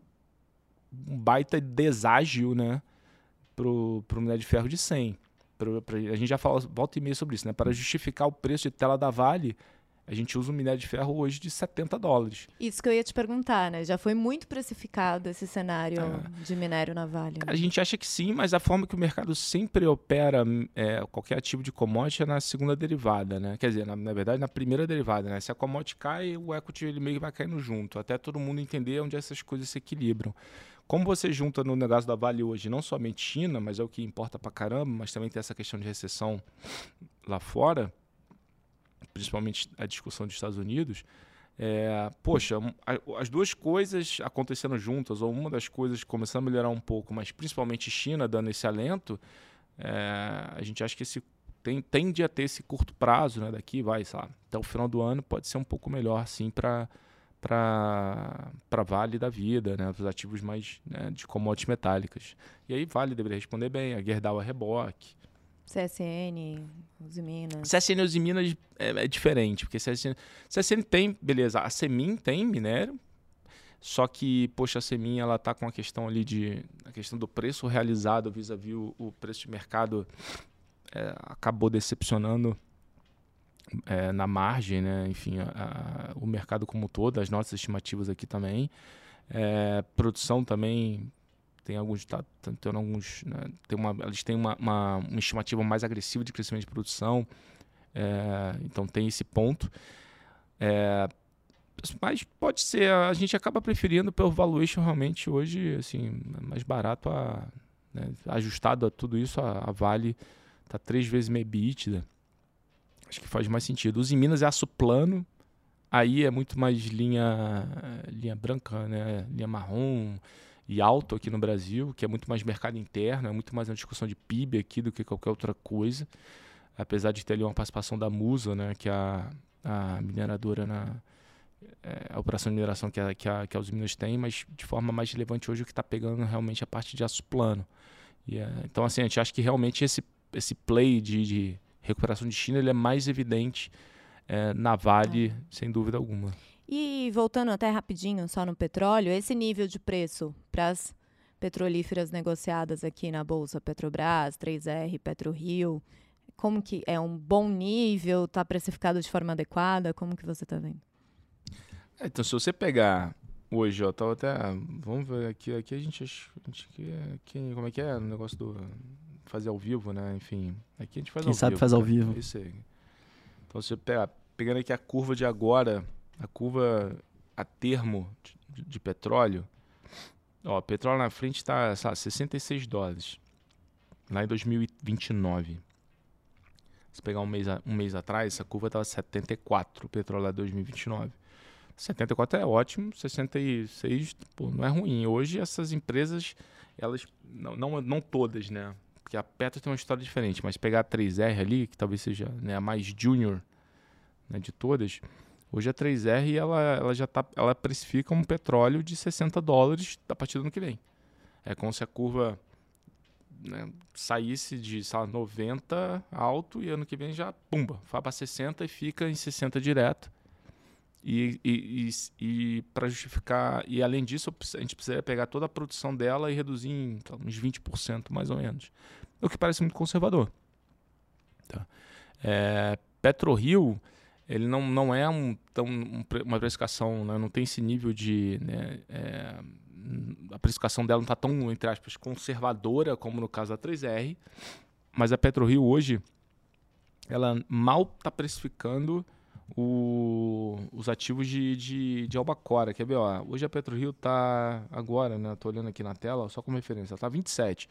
um baita deságio né, pro, pro minério de ferro de 100. Pro, pra, a gente já fala volta e meia sobre isso, né? Para justificar o preço de tela da Vale, a gente usa um minério de ferro hoje de 70 dólares. Isso que eu ia te perguntar, né? Já foi muito precificado esse cenário é. de minério na Vale. Né? A gente acha que sim, mas a forma que o mercado sempre opera é, qualquer ativo de commodity é na segunda derivada, né? Quer dizer, na, na, verdade, na primeira derivada, né? Se a commodity cai, o equity ele meio que vai caindo junto, até todo mundo entender onde essas coisas se equilibram. Como você junta no negócio da Vale hoje, não somente China, mas é o que importa pra caramba, mas também tem essa questão de recessão lá fora, principalmente a discussão dos Estados Unidos, é, poxa, as duas coisas acontecendo juntas, ou uma das coisas começando a melhorar um pouco, mas principalmente China dando esse alento, é, a gente acha que esse tem, tende a ter esse curto prazo, né? Daqui vai, sei lá, até o final do ano pode ser um pouco melhor, assim, para para Vale da vida, né? Os ativos mais né, de commodities metálicas. E aí Vale deveria responder bem, a Gerdau a reboque. CSN, Usiminas. CSN e Usiminas é, é diferente, porque CSN, CSN tem, beleza, a Semin tem minério, só que, poxa, a Semin ela tá com a questão ali de a questão do preço realizado vis-à-vis -vis o, o, preço de mercado é, acabou decepcionando é, na margem, né? Enfim, a, a, o mercado como todo, as nossas estimativas aqui também. É, produção também tem alguns, tá, tá, tem alguns, né? tem uma, eles têm uma, uma, uma, estimativa mais agressiva de crescimento de produção, é, então tem esse ponto. É, mas pode ser, a gente acaba preferindo pelo valuation realmente hoje, assim, mais barato, a, né? ajustado a tudo isso, a, a Vale está três vezes meio EBITDA. Acho que faz mais sentido. Os em Minas é aço plano, aí é muito mais linha, linha branca, né? linha marrom e alto aqui no Brasil, que é muito mais mercado interno, é muito mais uma discussão de PIB aqui do que qualquer outra coisa. Apesar de ter ali uma participação da Musa, né? que é a, a mineradora na é, a operação de mineração que a, que, a, que a Minas tem, mas de forma mais relevante hoje o que está pegando realmente a parte de aço plano. É, então, assim, a gente acha que realmente esse, esse play de, de recuperação de China ele é mais evidente é, na Vale, é. sem dúvida alguma. E voltando até rapidinho só no petróleo, esse nível de preço para as petrolíferas negociadas aqui na bolsa Petrobras, 3R, PetroRio, como que é um bom nível, está precificado de forma adequada, como que você está vendo? É, então se você pegar hoje, ó, tá até, vamos ver aqui, aqui a gente, a gente aqui, como é que é o negócio do fazer ao vivo, né? Enfim, aqui a gente faz Quem ao sabe vivo. faz ao vivo. É isso aí. Então, você pega, pegando aqui a curva de agora, a curva a termo de, de petróleo, ó, petróleo na frente está 66 dólares, lá em 2029. Se pegar um mês, um mês atrás, essa curva estava 74, o petróleo lá 2029. 74 é ótimo, 66 pô, não é ruim. Hoje essas empresas, elas, não, não, não todas, né? Porque a Petro tem uma história diferente, mas pegar a 3R ali, que talvez seja né, a mais junior né, de todas, hoje a 3R ela, ela já tá, ela precifica um petróleo de 60 dólares a partir do ano que vem. É como se a curva né, saísse de sei lá, 90 alto e ano que vem já, pumba, vai para 60 e fica em 60 direto. E, e, e, e para justificar, e além disso, a gente precisaria pegar toda a produção dela e reduzir em uns 20% mais ou menos. O que parece muito conservador. Tá? É, PetroRio, ele não, não é um, tão, um, uma precificação, né? não tem esse nível de. Né, é, a precificação dela não está tão, entre aspas, conservadora como no caso da 3R, mas a PetroRio hoje, ela mal está precificando o, os ativos de, de, de Albacora. Quer ver? Ó, hoje a PetroRio está agora, né? Estou olhando aqui na tela, só como referência, está 27.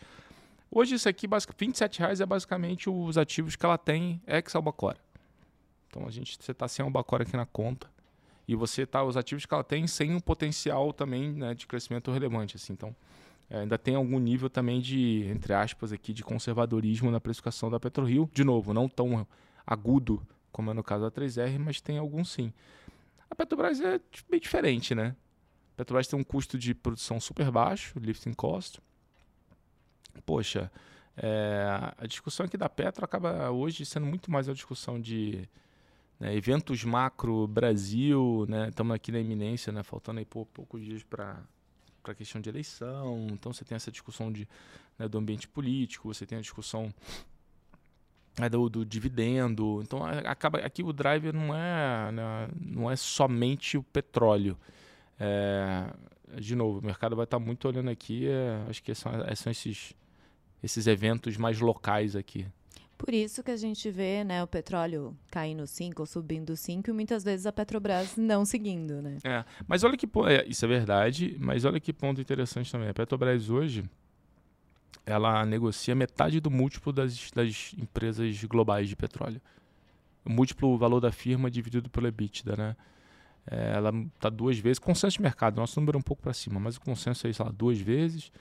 Hoje isso aqui, basic, 27 reais é basicamente os ativos que ela tem ex Albacora. Então a gente você está sem Albacora aqui na conta e você tá os ativos que ela tem sem um potencial também né, de crescimento relevante. Assim. Então é, ainda tem algum nível também de entre aspas aqui de conservadorismo na precificação da PetroRio. De novo, não tão agudo como é no caso da 3R, mas tem alguns sim. A Petrobras é bem diferente, né? A Petrobras tem um custo de produção super baixo, lifting cost. Poxa, é, a discussão aqui da Petro acaba hoje sendo muito mais uma discussão de né, eventos macro Brasil, né? Estamos aqui na iminência, né? Faltando aí poucos dias para para a questão de eleição. Então você tem essa discussão de, né, do ambiente político, você tem a discussão é do, do, dividendo. Então acaba aqui o driver não é né, não é somente o petróleo. É, de novo, o mercado vai estar muito olhando aqui. É, acho que são, é, são esses esses eventos mais locais aqui. Por isso que a gente vê né, o petróleo caindo 5 ou subindo 5 e muitas vezes a Petrobras não seguindo. Né? É, mas olha que é, isso é verdade, mas olha que ponto interessante também. A Petrobras hoje ela negocia metade do múltiplo das, das empresas globais de petróleo. O múltiplo valor da firma dividido pelo EBITDA, né? É, ela está duas vezes. Consenso de mercado, nosso número é um pouco para cima, mas o consenso é, sei lá, duas vezes.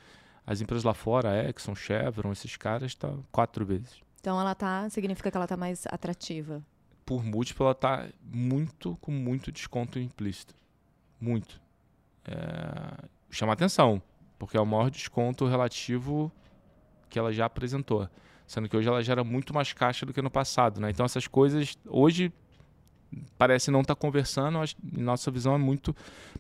As empresas lá fora, Exxon, Chevron, esses caras, está quatro vezes. Então ela tá, significa que ela está mais atrativa. Por múltiplo, ela está muito, com muito desconto implícito. Muito. É, chama atenção, porque é o maior desconto relativo que ela já apresentou. Sendo que hoje ela gera muito mais caixa do que no passado. Né? Então essas coisas, hoje parece não estar tá conversando. Nossa visão é muito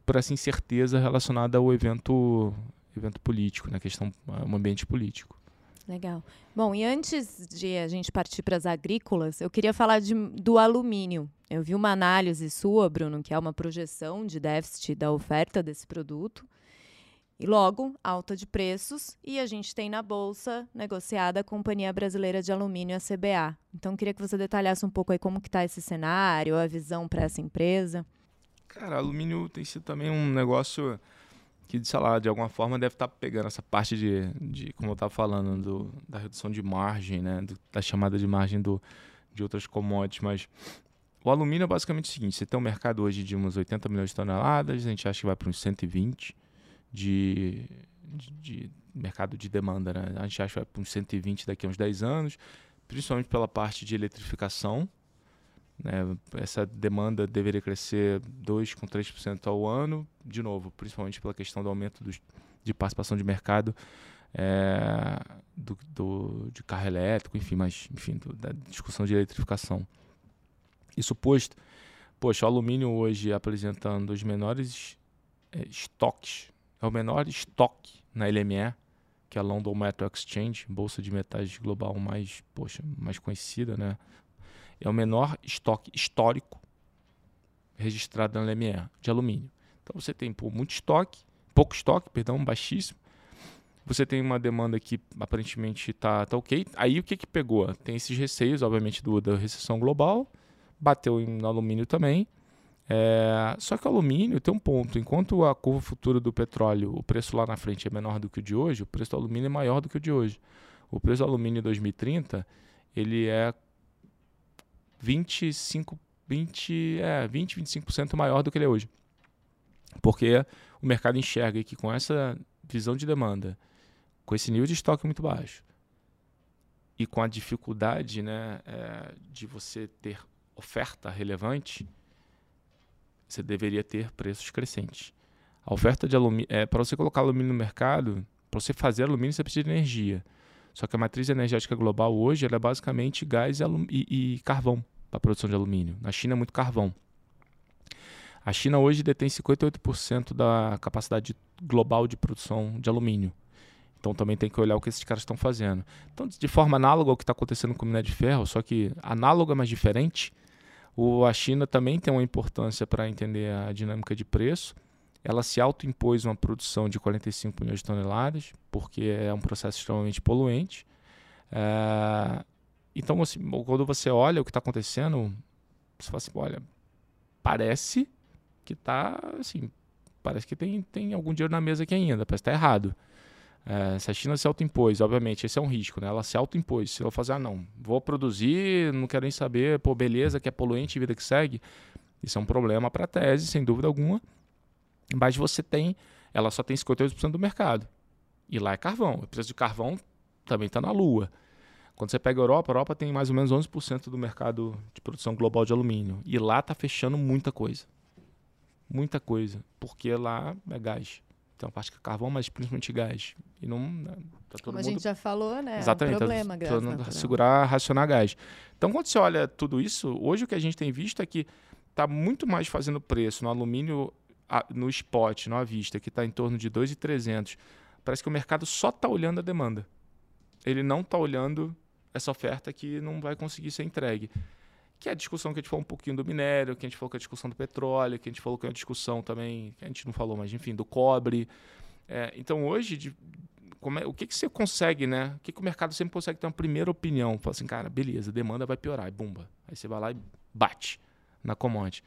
por essa incerteza relacionada ao evento, evento político, na né? questão, um ambiente político. Legal. Bom, e antes de a gente partir para as agrícolas, eu queria falar de, do alumínio. Eu vi uma análise sua, Bruno, que é uma projeção de déficit da oferta desse produto. E logo, alta de preços, e a gente tem na bolsa negociada a Companhia Brasileira de Alumínio, a CBA. Então, queria que você detalhasse um pouco aí como que está esse cenário, a visão para essa empresa. Cara, alumínio tem sido também um negócio que, sei lá, de alguma forma deve estar tá pegando essa parte de, de como eu estava falando, do, da redução de margem, né, do, da chamada de margem do, de outras commodities, mas o alumínio é basicamente o seguinte, você tem um mercado hoje de uns 80 milhões de toneladas, a gente acha que vai para uns 120 de, de, mercado de demanda, né? A gente acha que vai para uns 120 daqui a uns 10 anos, principalmente pela parte de eletrificação, né? Essa demanda deveria crescer 2 com 3% ao ano, de novo, principalmente pela questão do aumento dos, de participação de mercado é, do, do, de carro elétrico, enfim, mas enfim, do, da discussão de eletrificação. Isso posto, poxa, o alumínio hoje apresentando os menores é, estoques, é o menor estoque na LME, que é a London Metal Exchange, bolsa de metais global mais, poxa, mais conhecida, né? é o menor estoque histórico registrado na LME de alumínio. Então você tem pô, muito estoque, pouco estoque, perdão, baixíssimo. Você tem uma demanda que aparentemente está tá ok. Aí o que, que pegou? Tem esses receios, obviamente, do, da recessão global, bateu no alumínio também. É, só que o alumínio tem um ponto. Enquanto a curva futura do petróleo, o preço lá na frente é menor do que o de hoje, o preço do alumínio é maior do que o de hoje. O preço do alumínio em 2030 ele é 25, 20, é, 20, 25% maior do que ele é hoje. Porque o mercado enxerga que com essa visão de demanda, com esse nível de estoque muito baixo, e com a dificuldade né, é, de você ter oferta relevante, você deveria ter preços crescentes. A oferta de alumínio, é, para você colocar alumínio no mercado, para você fazer alumínio, você precisa de energia. Só que a matriz energética global hoje é basicamente gás e, e, e carvão para a produção de alumínio. Na China é muito carvão. A China hoje detém 58% da capacidade global de produção de alumínio. Então também tem que olhar o que esses caras estão fazendo. Então, de forma análoga ao que está acontecendo com o minério de ferro, só que análoga, mas diferente, o, a China também tem uma importância para entender a dinâmica de preço. Ela se autoimpôs uma produção de 45 milhões de toneladas, porque é um processo extremamente poluente. É, então, assim, quando você olha o que está acontecendo, você fala assim, olha, parece que está, assim, parece que tem, tem algum dinheiro na mesa aqui ainda, parece que está errado. É, se a China se autoimpôs, obviamente, esse é um risco, né? Ela se autoimpôs. Se ela fazer, ah, não, vou produzir, não quero nem saber, pô, beleza, que é poluente, vida que segue. Isso é um problema para a tese, sem dúvida alguma. Mas você tem, ela só tem 58% do mercado. E lá é carvão. O preço de carvão também está na lua. Quando você pega a Europa, a Europa tem mais ou menos 11% do mercado de produção global de alumínio. E lá está fechando muita coisa. Muita coisa. Porque lá é gás. Tem uma parte que é carvão, mas principalmente gás. E não. Né, tá todo Como mundo... a gente já falou, né? Exatamente. É um problema, tá, gás segurar, racionar gás. Então, quando você olha tudo isso, hoje o que a gente tem visto é que está muito mais fazendo preço no alumínio no spot, no à vista, que está em torno de 2,300. Parece que o mercado só está olhando a demanda. Ele não está olhando essa oferta que não vai conseguir ser entregue. Que é a discussão que a gente falou um pouquinho do minério, que a gente falou que é a discussão do petróleo, que a gente falou que é a discussão também, que a gente não falou, mas enfim, do cobre. É, então hoje, de, é, o que, que você consegue, né? O que, que o mercado sempre consegue ter uma primeira opinião? Fala assim, cara, beleza, demanda vai piorar, e bumba. Aí você vai lá e bate na commodity.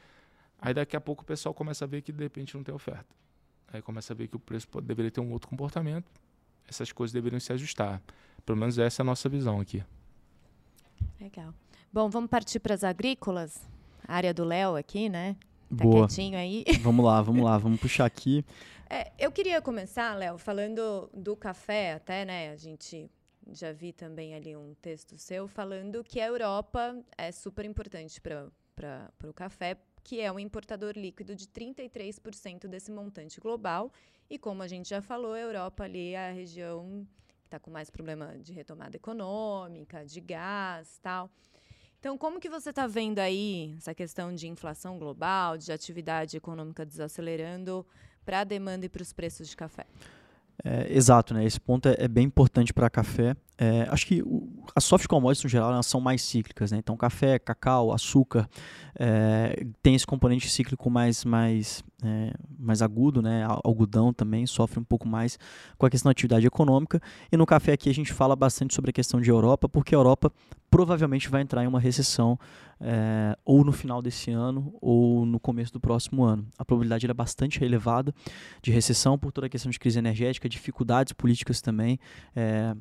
Aí daqui a pouco o pessoal começa a ver que de repente não tem oferta. Aí começa a ver que o preço pode, deveria ter um outro comportamento. Essas coisas deveriam se ajustar. Pelo menos essa é a nossa visão aqui. Legal. Bom, vamos partir para as agrícolas. A área do Léo aqui, né? Tá Boa. quietinho aí? (laughs) Vamos lá, vamos lá, vamos puxar aqui. É, eu queria começar, Léo, falando do café, até, né? A gente já vi também ali um texto seu falando que a Europa é super importante para o café, que é um importador líquido de 33% desse montante global. E como a gente já falou, a Europa ali é a região que está com mais problema de retomada econômica, de gás tal. Então, como que você está vendo aí essa questão de inflação global, de atividade econômica desacelerando para a demanda e para os preços de café? É, exato, né? Esse ponto é, é bem importante para café. É, acho que o, as soft commodities, no geral, elas são mais cíclicas, né? Então, café, cacau, açúcar, é, tem esse componente cíclico mais, mais, é, mais agudo, né? Algodão também sofre um pouco mais com a questão da atividade econômica. E no café aqui a gente fala bastante sobre a questão de Europa, porque a Europa provavelmente vai entrar em uma recessão é, ou no final desse ano ou no começo do próximo ano. A probabilidade é bastante elevada de recessão por toda a questão de crise energética, dificuldades políticas também. É,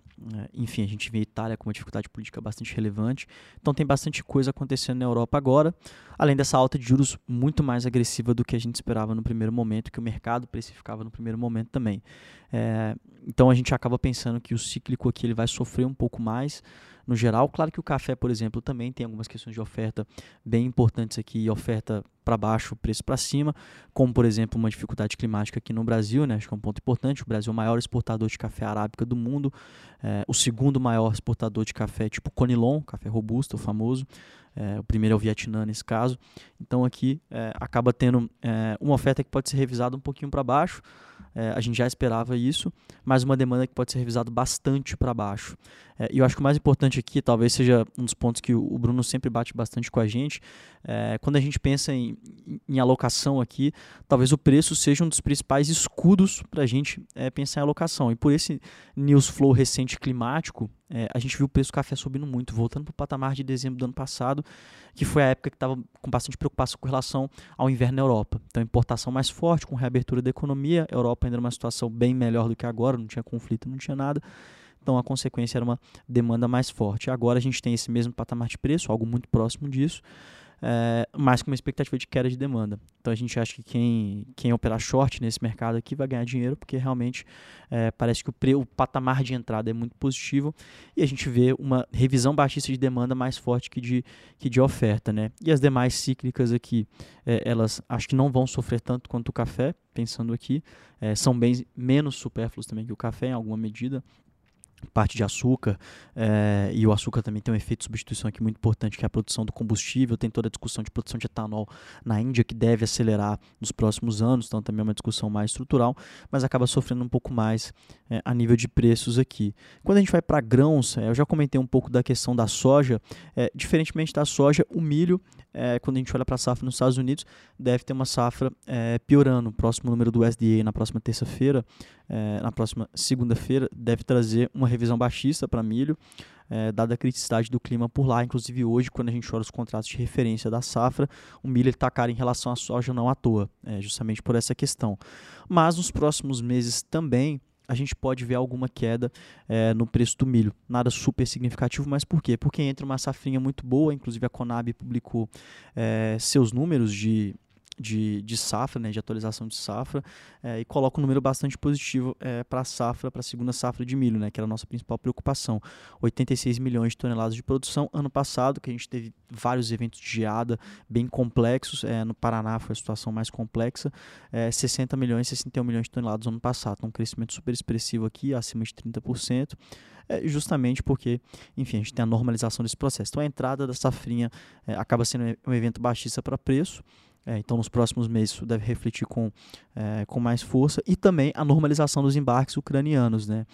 enfim, a gente vê a Itália com uma dificuldade política bastante relevante. Então tem bastante coisa acontecendo na Europa agora, além dessa alta de juros muito mais agressiva do que a gente esperava no primeiro momento, que o mercado precificava no primeiro momento também. É, então a gente acaba pensando que o cíclico aqui ele vai sofrer um pouco mais no geral. Claro que o café, por exemplo, também tem algumas questões de oferta bem importantes aqui, oferta para baixo, preço para cima, como por exemplo uma dificuldade climática aqui no Brasil, né? acho que é um ponto importante. O Brasil é o maior exportador de café arábica do mundo, é, o segundo maior exportador de café tipo Conilon, café robusto, famoso. É, o primeiro é o Vietnã nesse caso. Então aqui é, acaba tendo é, uma oferta que pode ser revisada um pouquinho para baixo. É, a gente já esperava isso, mas uma demanda que pode ser revisada bastante para baixo. É, e eu acho que o mais importante aqui, talvez seja um dos pontos que o Bruno sempre bate bastante com a gente, quando a gente pensa em, em, alocação aqui, talvez o preço seja um dos principais escudos para a gente pensar em alocação. E por esse news flow recente climático, é, a gente viu o preço do café subindo muito, voltando para o patamar de dezembro do ano passado, que foi a época que estava com bastante preocupação com relação ao inverno na Europa. Então, importação mais forte, com reabertura da economia, a Europa ainda numa situação bem melhor do que agora, não tinha conflito, não tinha nada. Então, a consequência era uma demanda mais forte. Agora a gente tem esse mesmo patamar de preço, algo muito próximo disso é, mas com uma expectativa de queda de demanda. Então a gente acha que quem, quem operar short nesse mercado aqui vai ganhar dinheiro, porque realmente é, parece que o, pre, o patamar de entrada é muito positivo e a gente vê uma revisão baixista de demanda mais forte que de, que de oferta. Né? E as demais cíclicas aqui, é, elas acho que não vão sofrer tanto quanto o café, pensando aqui, são bem menos supérfluos também que o café em alguma medida parte de açúcar, é, e o açúcar também tem um efeito de substituição aqui muito importante, que é a produção do combustível, tem toda a discussão de produção de etanol na Índia, que deve acelerar nos próximos anos, então também é uma discussão mais estrutural, mas acaba sofrendo um pouco mais é, a nível de preços aqui. Quando a gente vai para grãos, é, eu já comentei um pouco da questão da soja, diferentemente da soja, o milho, quando a gente olha para a safra nos Estados Unidos, deve ter uma safra piorando, o próximo número do SDA na próxima terça-feira, na próxima segunda-feira, deve trazer uma uma revisão baixista para milho, é, dada a criticidade do clima por lá. Inclusive hoje, quando a gente olha os contratos de referência da safra, o milho está caro em relação à soja não à toa, é, justamente por essa questão. Mas nos próximos meses também a gente pode ver alguma queda é, no preço do milho. Nada super significativo, mas por quê? Porque entra uma safrinha muito boa, inclusive a Conab publicou é, seus números de de, de safra, né, de atualização de safra, é, e coloca um número bastante positivo é, para a safra, para a segunda safra de milho, né, que era a nossa principal preocupação. 86 milhões de toneladas de produção. Ano passado, que a gente teve vários eventos de geada bem complexos, é, no Paraná foi a situação mais complexa, 60 milhões, 61 milhões de toneladas no ano passado. Então, um crescimento super expressivo aqui, acima de 30%. É, justamente porque, enfim, a gente tem a normalização desse processo. Então, a entrada da safrinha é, acaba sendo um evento baixista para preço, é, então, nos próximos meses, isso deve refletir com, é, com mais força. E também a normalização dos embarques ucranianos. Né?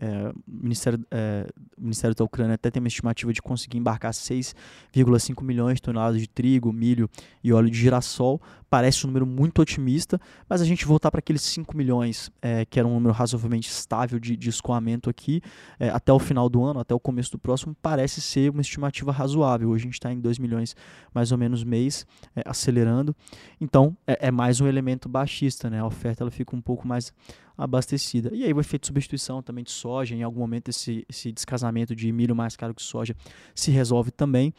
É, o, Ministério, é, Ministério da Ucrânia até tem uma estimativa de conseguir embarcar 6,5 milhões de toneladas de trigo, milho e óleo de girassol. Parece um número muito otimista, mas a gente voltar para aqueles 5 milhões, é, que era um número razoavelmente estável de, de escoamento aqui, é, até o final do ano, até o começo do próximo, parece ser uma estimativa razoável. Hoje a gente está em 2 milhões mais ou menos mês, é, acelerando. Então é, é, mais um elemento baixista, né? a oferta ela fica um pouco mais abastecida. E aí o efeito de substituição também de soja, em algum momento esse, esse descasamento de milho mais caro que soja se resolve também.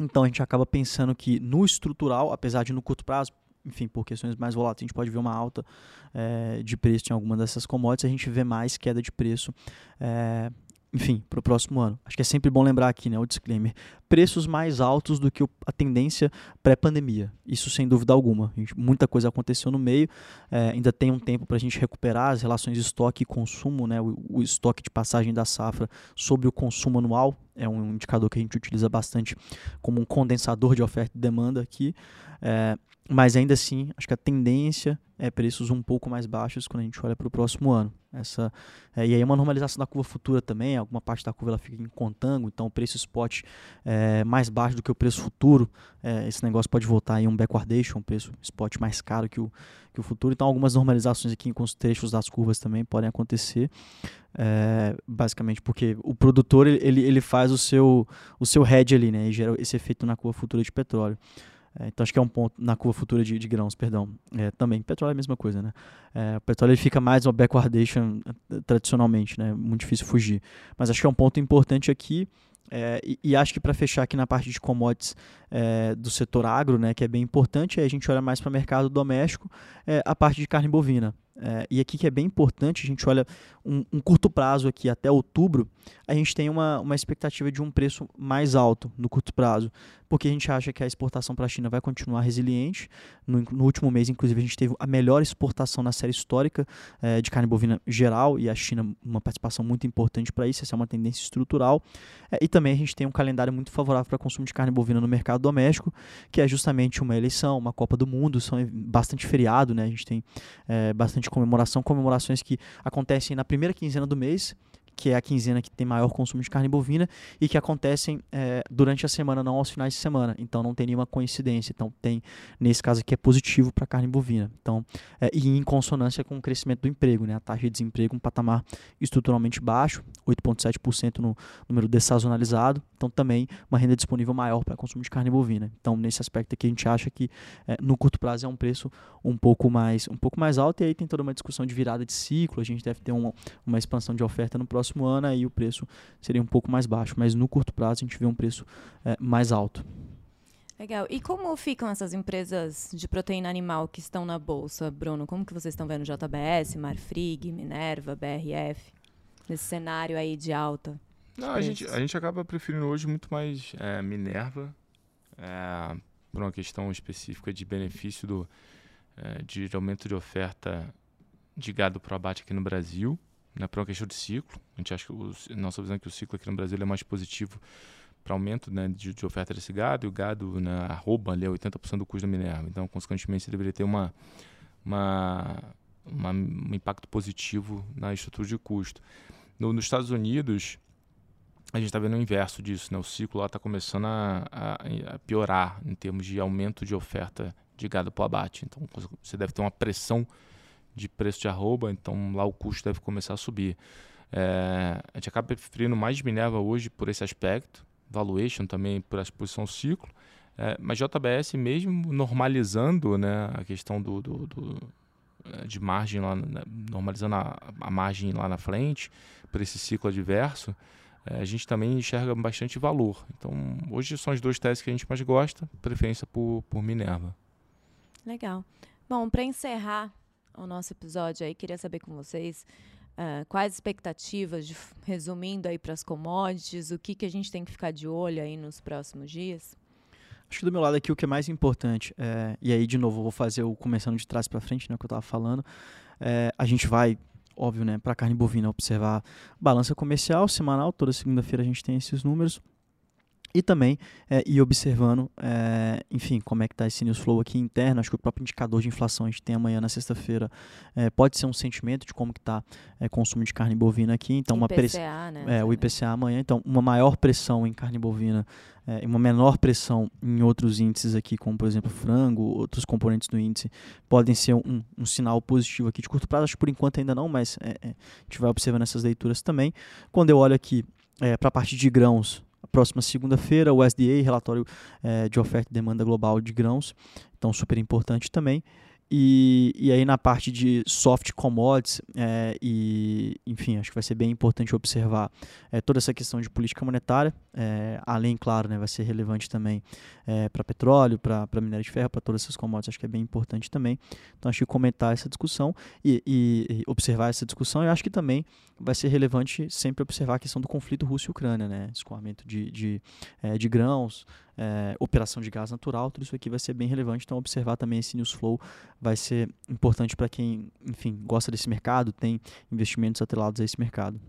Então a gente acaba pensando que no estrutural, apesar de no curto prazo, enfim, por questões mais voláteis, a gente pode ver uma alta é, de preço em alguma dessas commodities, a gente vê mais queda de preço é, enfim, para o próximo ano. Acho que é sempre bom lembrar aqui, né, o disclaimer. Preços mais altos do que a tendência pré-pandemia. Isso sem dúvida alguma. Gente, muita coisa aconteceu no meio. É, ainda tem um tempo para a gente recuperar as relações estoque e consumo, né, o, o, estoque de passagem da safra sobre o consumo anual. É um indicador que a gente utiliza bastante como um condensador de oferta e demanda aqui. É, mas ainda assim, acho que a tendência é preços um pouco mais baixos quando a gente olha para o próximo ano. Essa, é, e aí uma normalização da curva futura também, alguma parte da curva ela fica em contango, então o preço spot é mais baixo do que o preço futuro. É, esse negócio pode voltar em um backwardation, um preço spot mais caro que o, que o futuro. Então algumas normalizações aqui com os trechos das curvas também podem acontecer. É, basicamente porque o produtor ele, ele faz o seu, o seu hedge ali, né? E gera esse efeito na curva futura de petróleo. É, então acho que é um ponto na curva futura de, de grãos, perdão. É, também, petróleo é a mesma coisa, né? É, o petróleo ele fica mais uma backwardation eh, tradicionalmente, né? Muito difícil fugir. Mas acho que é um ponto importante aqui. É, e, e, acho que para fechar aqui na parte de commodities é, do setor agro, né, que é bem importante, aí a gente olha mais para o mercado doméstico, a parte de carne bovina. É, e aqui que é bem importante, a gente olha um, um, curto prazo aqui até outubro, a gente tem uma, uma expectativa de um preço mais alto no curto prazo, porque a gente acha que a exportação para a China vai continuar resiliente. No, no, último mês, inclusive, a gente teve a melhor exportação na série histórica é, de carne bovina geral e a China uma participação muito importante para isso, essa é uma tendência estrutural. É, e também a gente tem um calendário muito favorável para consumo de carne bovina no mercado doméstico, que é justamente uma eleição, uma Copa do Mundo, são bastante feriado, né? A gente tem é, bastante comemoração, comemorações que acontecem na primeira quinzena do mês que é a quinzena que tem maior consumo de carne bovina e que acontecem é, durante a semana, não aos finais de semana. Então não tem nenhuma coincidência. Então tem, nesse caso aqui, é positivo para a carne bovina. Então, é, e em consonância com o crescimento do emprego, né? A taxa de desemprego um patamar estruturalmente baixo, 8,7% no número dessazonalizado. Então também uma renda disponível maior para consumo de carne bovina. Então nesse aspecto aqui a gente acha que é, no curto prazo é um preço um pouco mais um pouco mais alto e aí tem toda uma discussão de virada de ciclo. A gente deve ter uma, uma expansão de oferta no próximo ano, aí o preço seria um pouco mais baixo. Mas no curto prazo a gente vê um preço é, mais alto. Legal. E como ficam essas empresas de proteína animal que estão na bolsa, Bruno? Como que vocês estão vendo JBS, Marfrig, Minerva, BRF nesse cenário aí de alta? Não, a gente, a gente acaba preferindo hoje muito mais é, Minerva é, por uma questão específica de benefício do, é, de aumento de oferta de gado para abate aqui no Brasil né, para uma questão de ciclo. A gente acha que o, nossa visão é que o ciclo aqui no Brasil é mais positivo para aumento né, de, de, oferta desse gado, e o gado né, arroba ali é 80% do custo da Minerva. Então, consequentemente, você deveria ter uma, uma, uma, um impacto positivo na estrutura de custo. No, nos Estados Unidos, a gente está vendo o inverso disso. Né? O ciclo está começando a, a, a, piorar em termos de aumento de oferta de gado para o abate. Então, você deve ter uma pressão de preço de arroba, então lá o custo deve começar a subir. É, a gente acaba preferindo mais Minerva hoje por esse aspecto, valuation também por essa posição ciclo, é, mas JBS mesmo normalizando né, a questão do, do, do é, de margem lá, né, normalizando a, a, margem lá na frente por esse ciclo adverso, é, a gente também enxerga bastante valor. Então hoje são os dois testes que a gente mais gosta, preferência por, por Minerva. Legal. Bom, para encerrar o nosso episódio aí, queria saber com vocês uh, quais expectativas, de, resumindo aí para as commodities, o que, que a gente tem que ficar de olho aí nos próximos dias? Acho que do meu lado aqui o que é mais importante, é, e aí de novo vou fazer o começando de trás para frente, né, que eu estava falando, é, a gente vai óbvio, né, para carne bovina observar balança comercial semanal, toda segunda-feira a gente tem esses números e também é, ir observando, é, enfim, como é que está esse news flow aqui interno. Acho que o próprio indicador de inflação a gente tem amanhã na sexta-feira é, pode ser um sentimento de como que está é, consumo de carne bovina aqui. Então, IPCA, uma press... né? É, o IPCA amanhã. Então, uma maior pressão em carne bovina é, e uma menor pressão em outros índices aqui, como por exemplo frango, outros componentes do índice, podem ser um, um sinal positivo aqui de curto prazo. Acho que por enquanto ainda não, mas é, a gente vai observando essas leituras também. Quando eu olho aqui para a parte de grãos, próxima segunda-feira, o SDA, relatório é, de oferta e demanda global de grãos, então super importante também. E, e aí na parte de soft commodities, é, e enfim, acho que vai ser bem importante observar é, toda essa questão de política monetária, é, além, claro, né, vai ser relevante também é, para petróleo, para minério de ferro, para todas essas commodities, acho que é bem importante também. Então acho que comentar essa discussão e, e, e observar essa discussão, eu acho que também vai ser relevante sempre observar a questão do conflito Rússia-Ucrânia, né, escoamento de, de, é, de grãos, é, operação de gás natural, tudo isso aqui vai ser bem relevante. Então, observar também esse news flow vai ser importante para quem, enfim, gosta desse mercado, tem investimentos atrelados a esse mercado.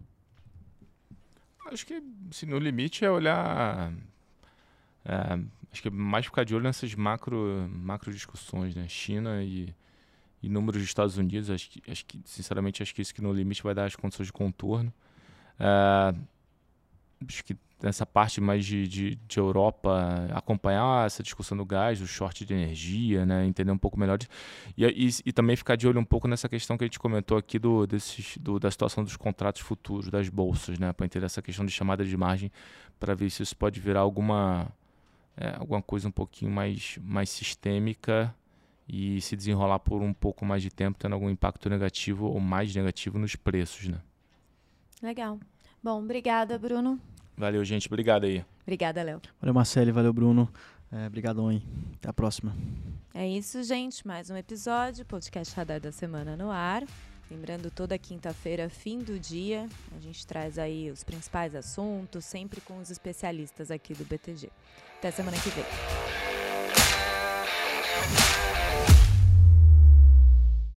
Acho que se no limite é olhar. É, acho que é mais ficar de olho nessas macro, macro discussões, né? China e, e números dos Estados Unidos. Acho que, acho que, sinceramente, acho que isso que no limite vai dar as condições de contorno. É, acho que nessa parte mais de, de, de, Europa, acompanhar essa discussão do gás, do short de energia, né? entender um pouco melhor. De, e, e, e, também ficar de olho um pouco nessa questão que a gente comentou aqui do, desses, do, da situação dos contratos futuros, das bolsas, né? para entender essa questão de chamada de margem, para ver se isso pode virar alguma, é, alguma coisa um pouquinho mais, mais sistêmica e se desenrolar por um pouco mais de tempo, tendo algum impacto negativo ou mais negativo nos preços. Né? Legal. Bom, obrigada, Bruno. Valeu, gente. Obrigado aí. Obrigada, Léo. Valeu, Marcele. Valeu, Bruno. É, obrigadão, hein? Até a próxima. É isso, gente. Mais um episódio, podcast Radar da Semana no ar. Lembrando, toda quinta-feira, fim do dia, a gente traz aí os principais assuntos, sempre com os especialistas aqui do BTG. Até semana que vem.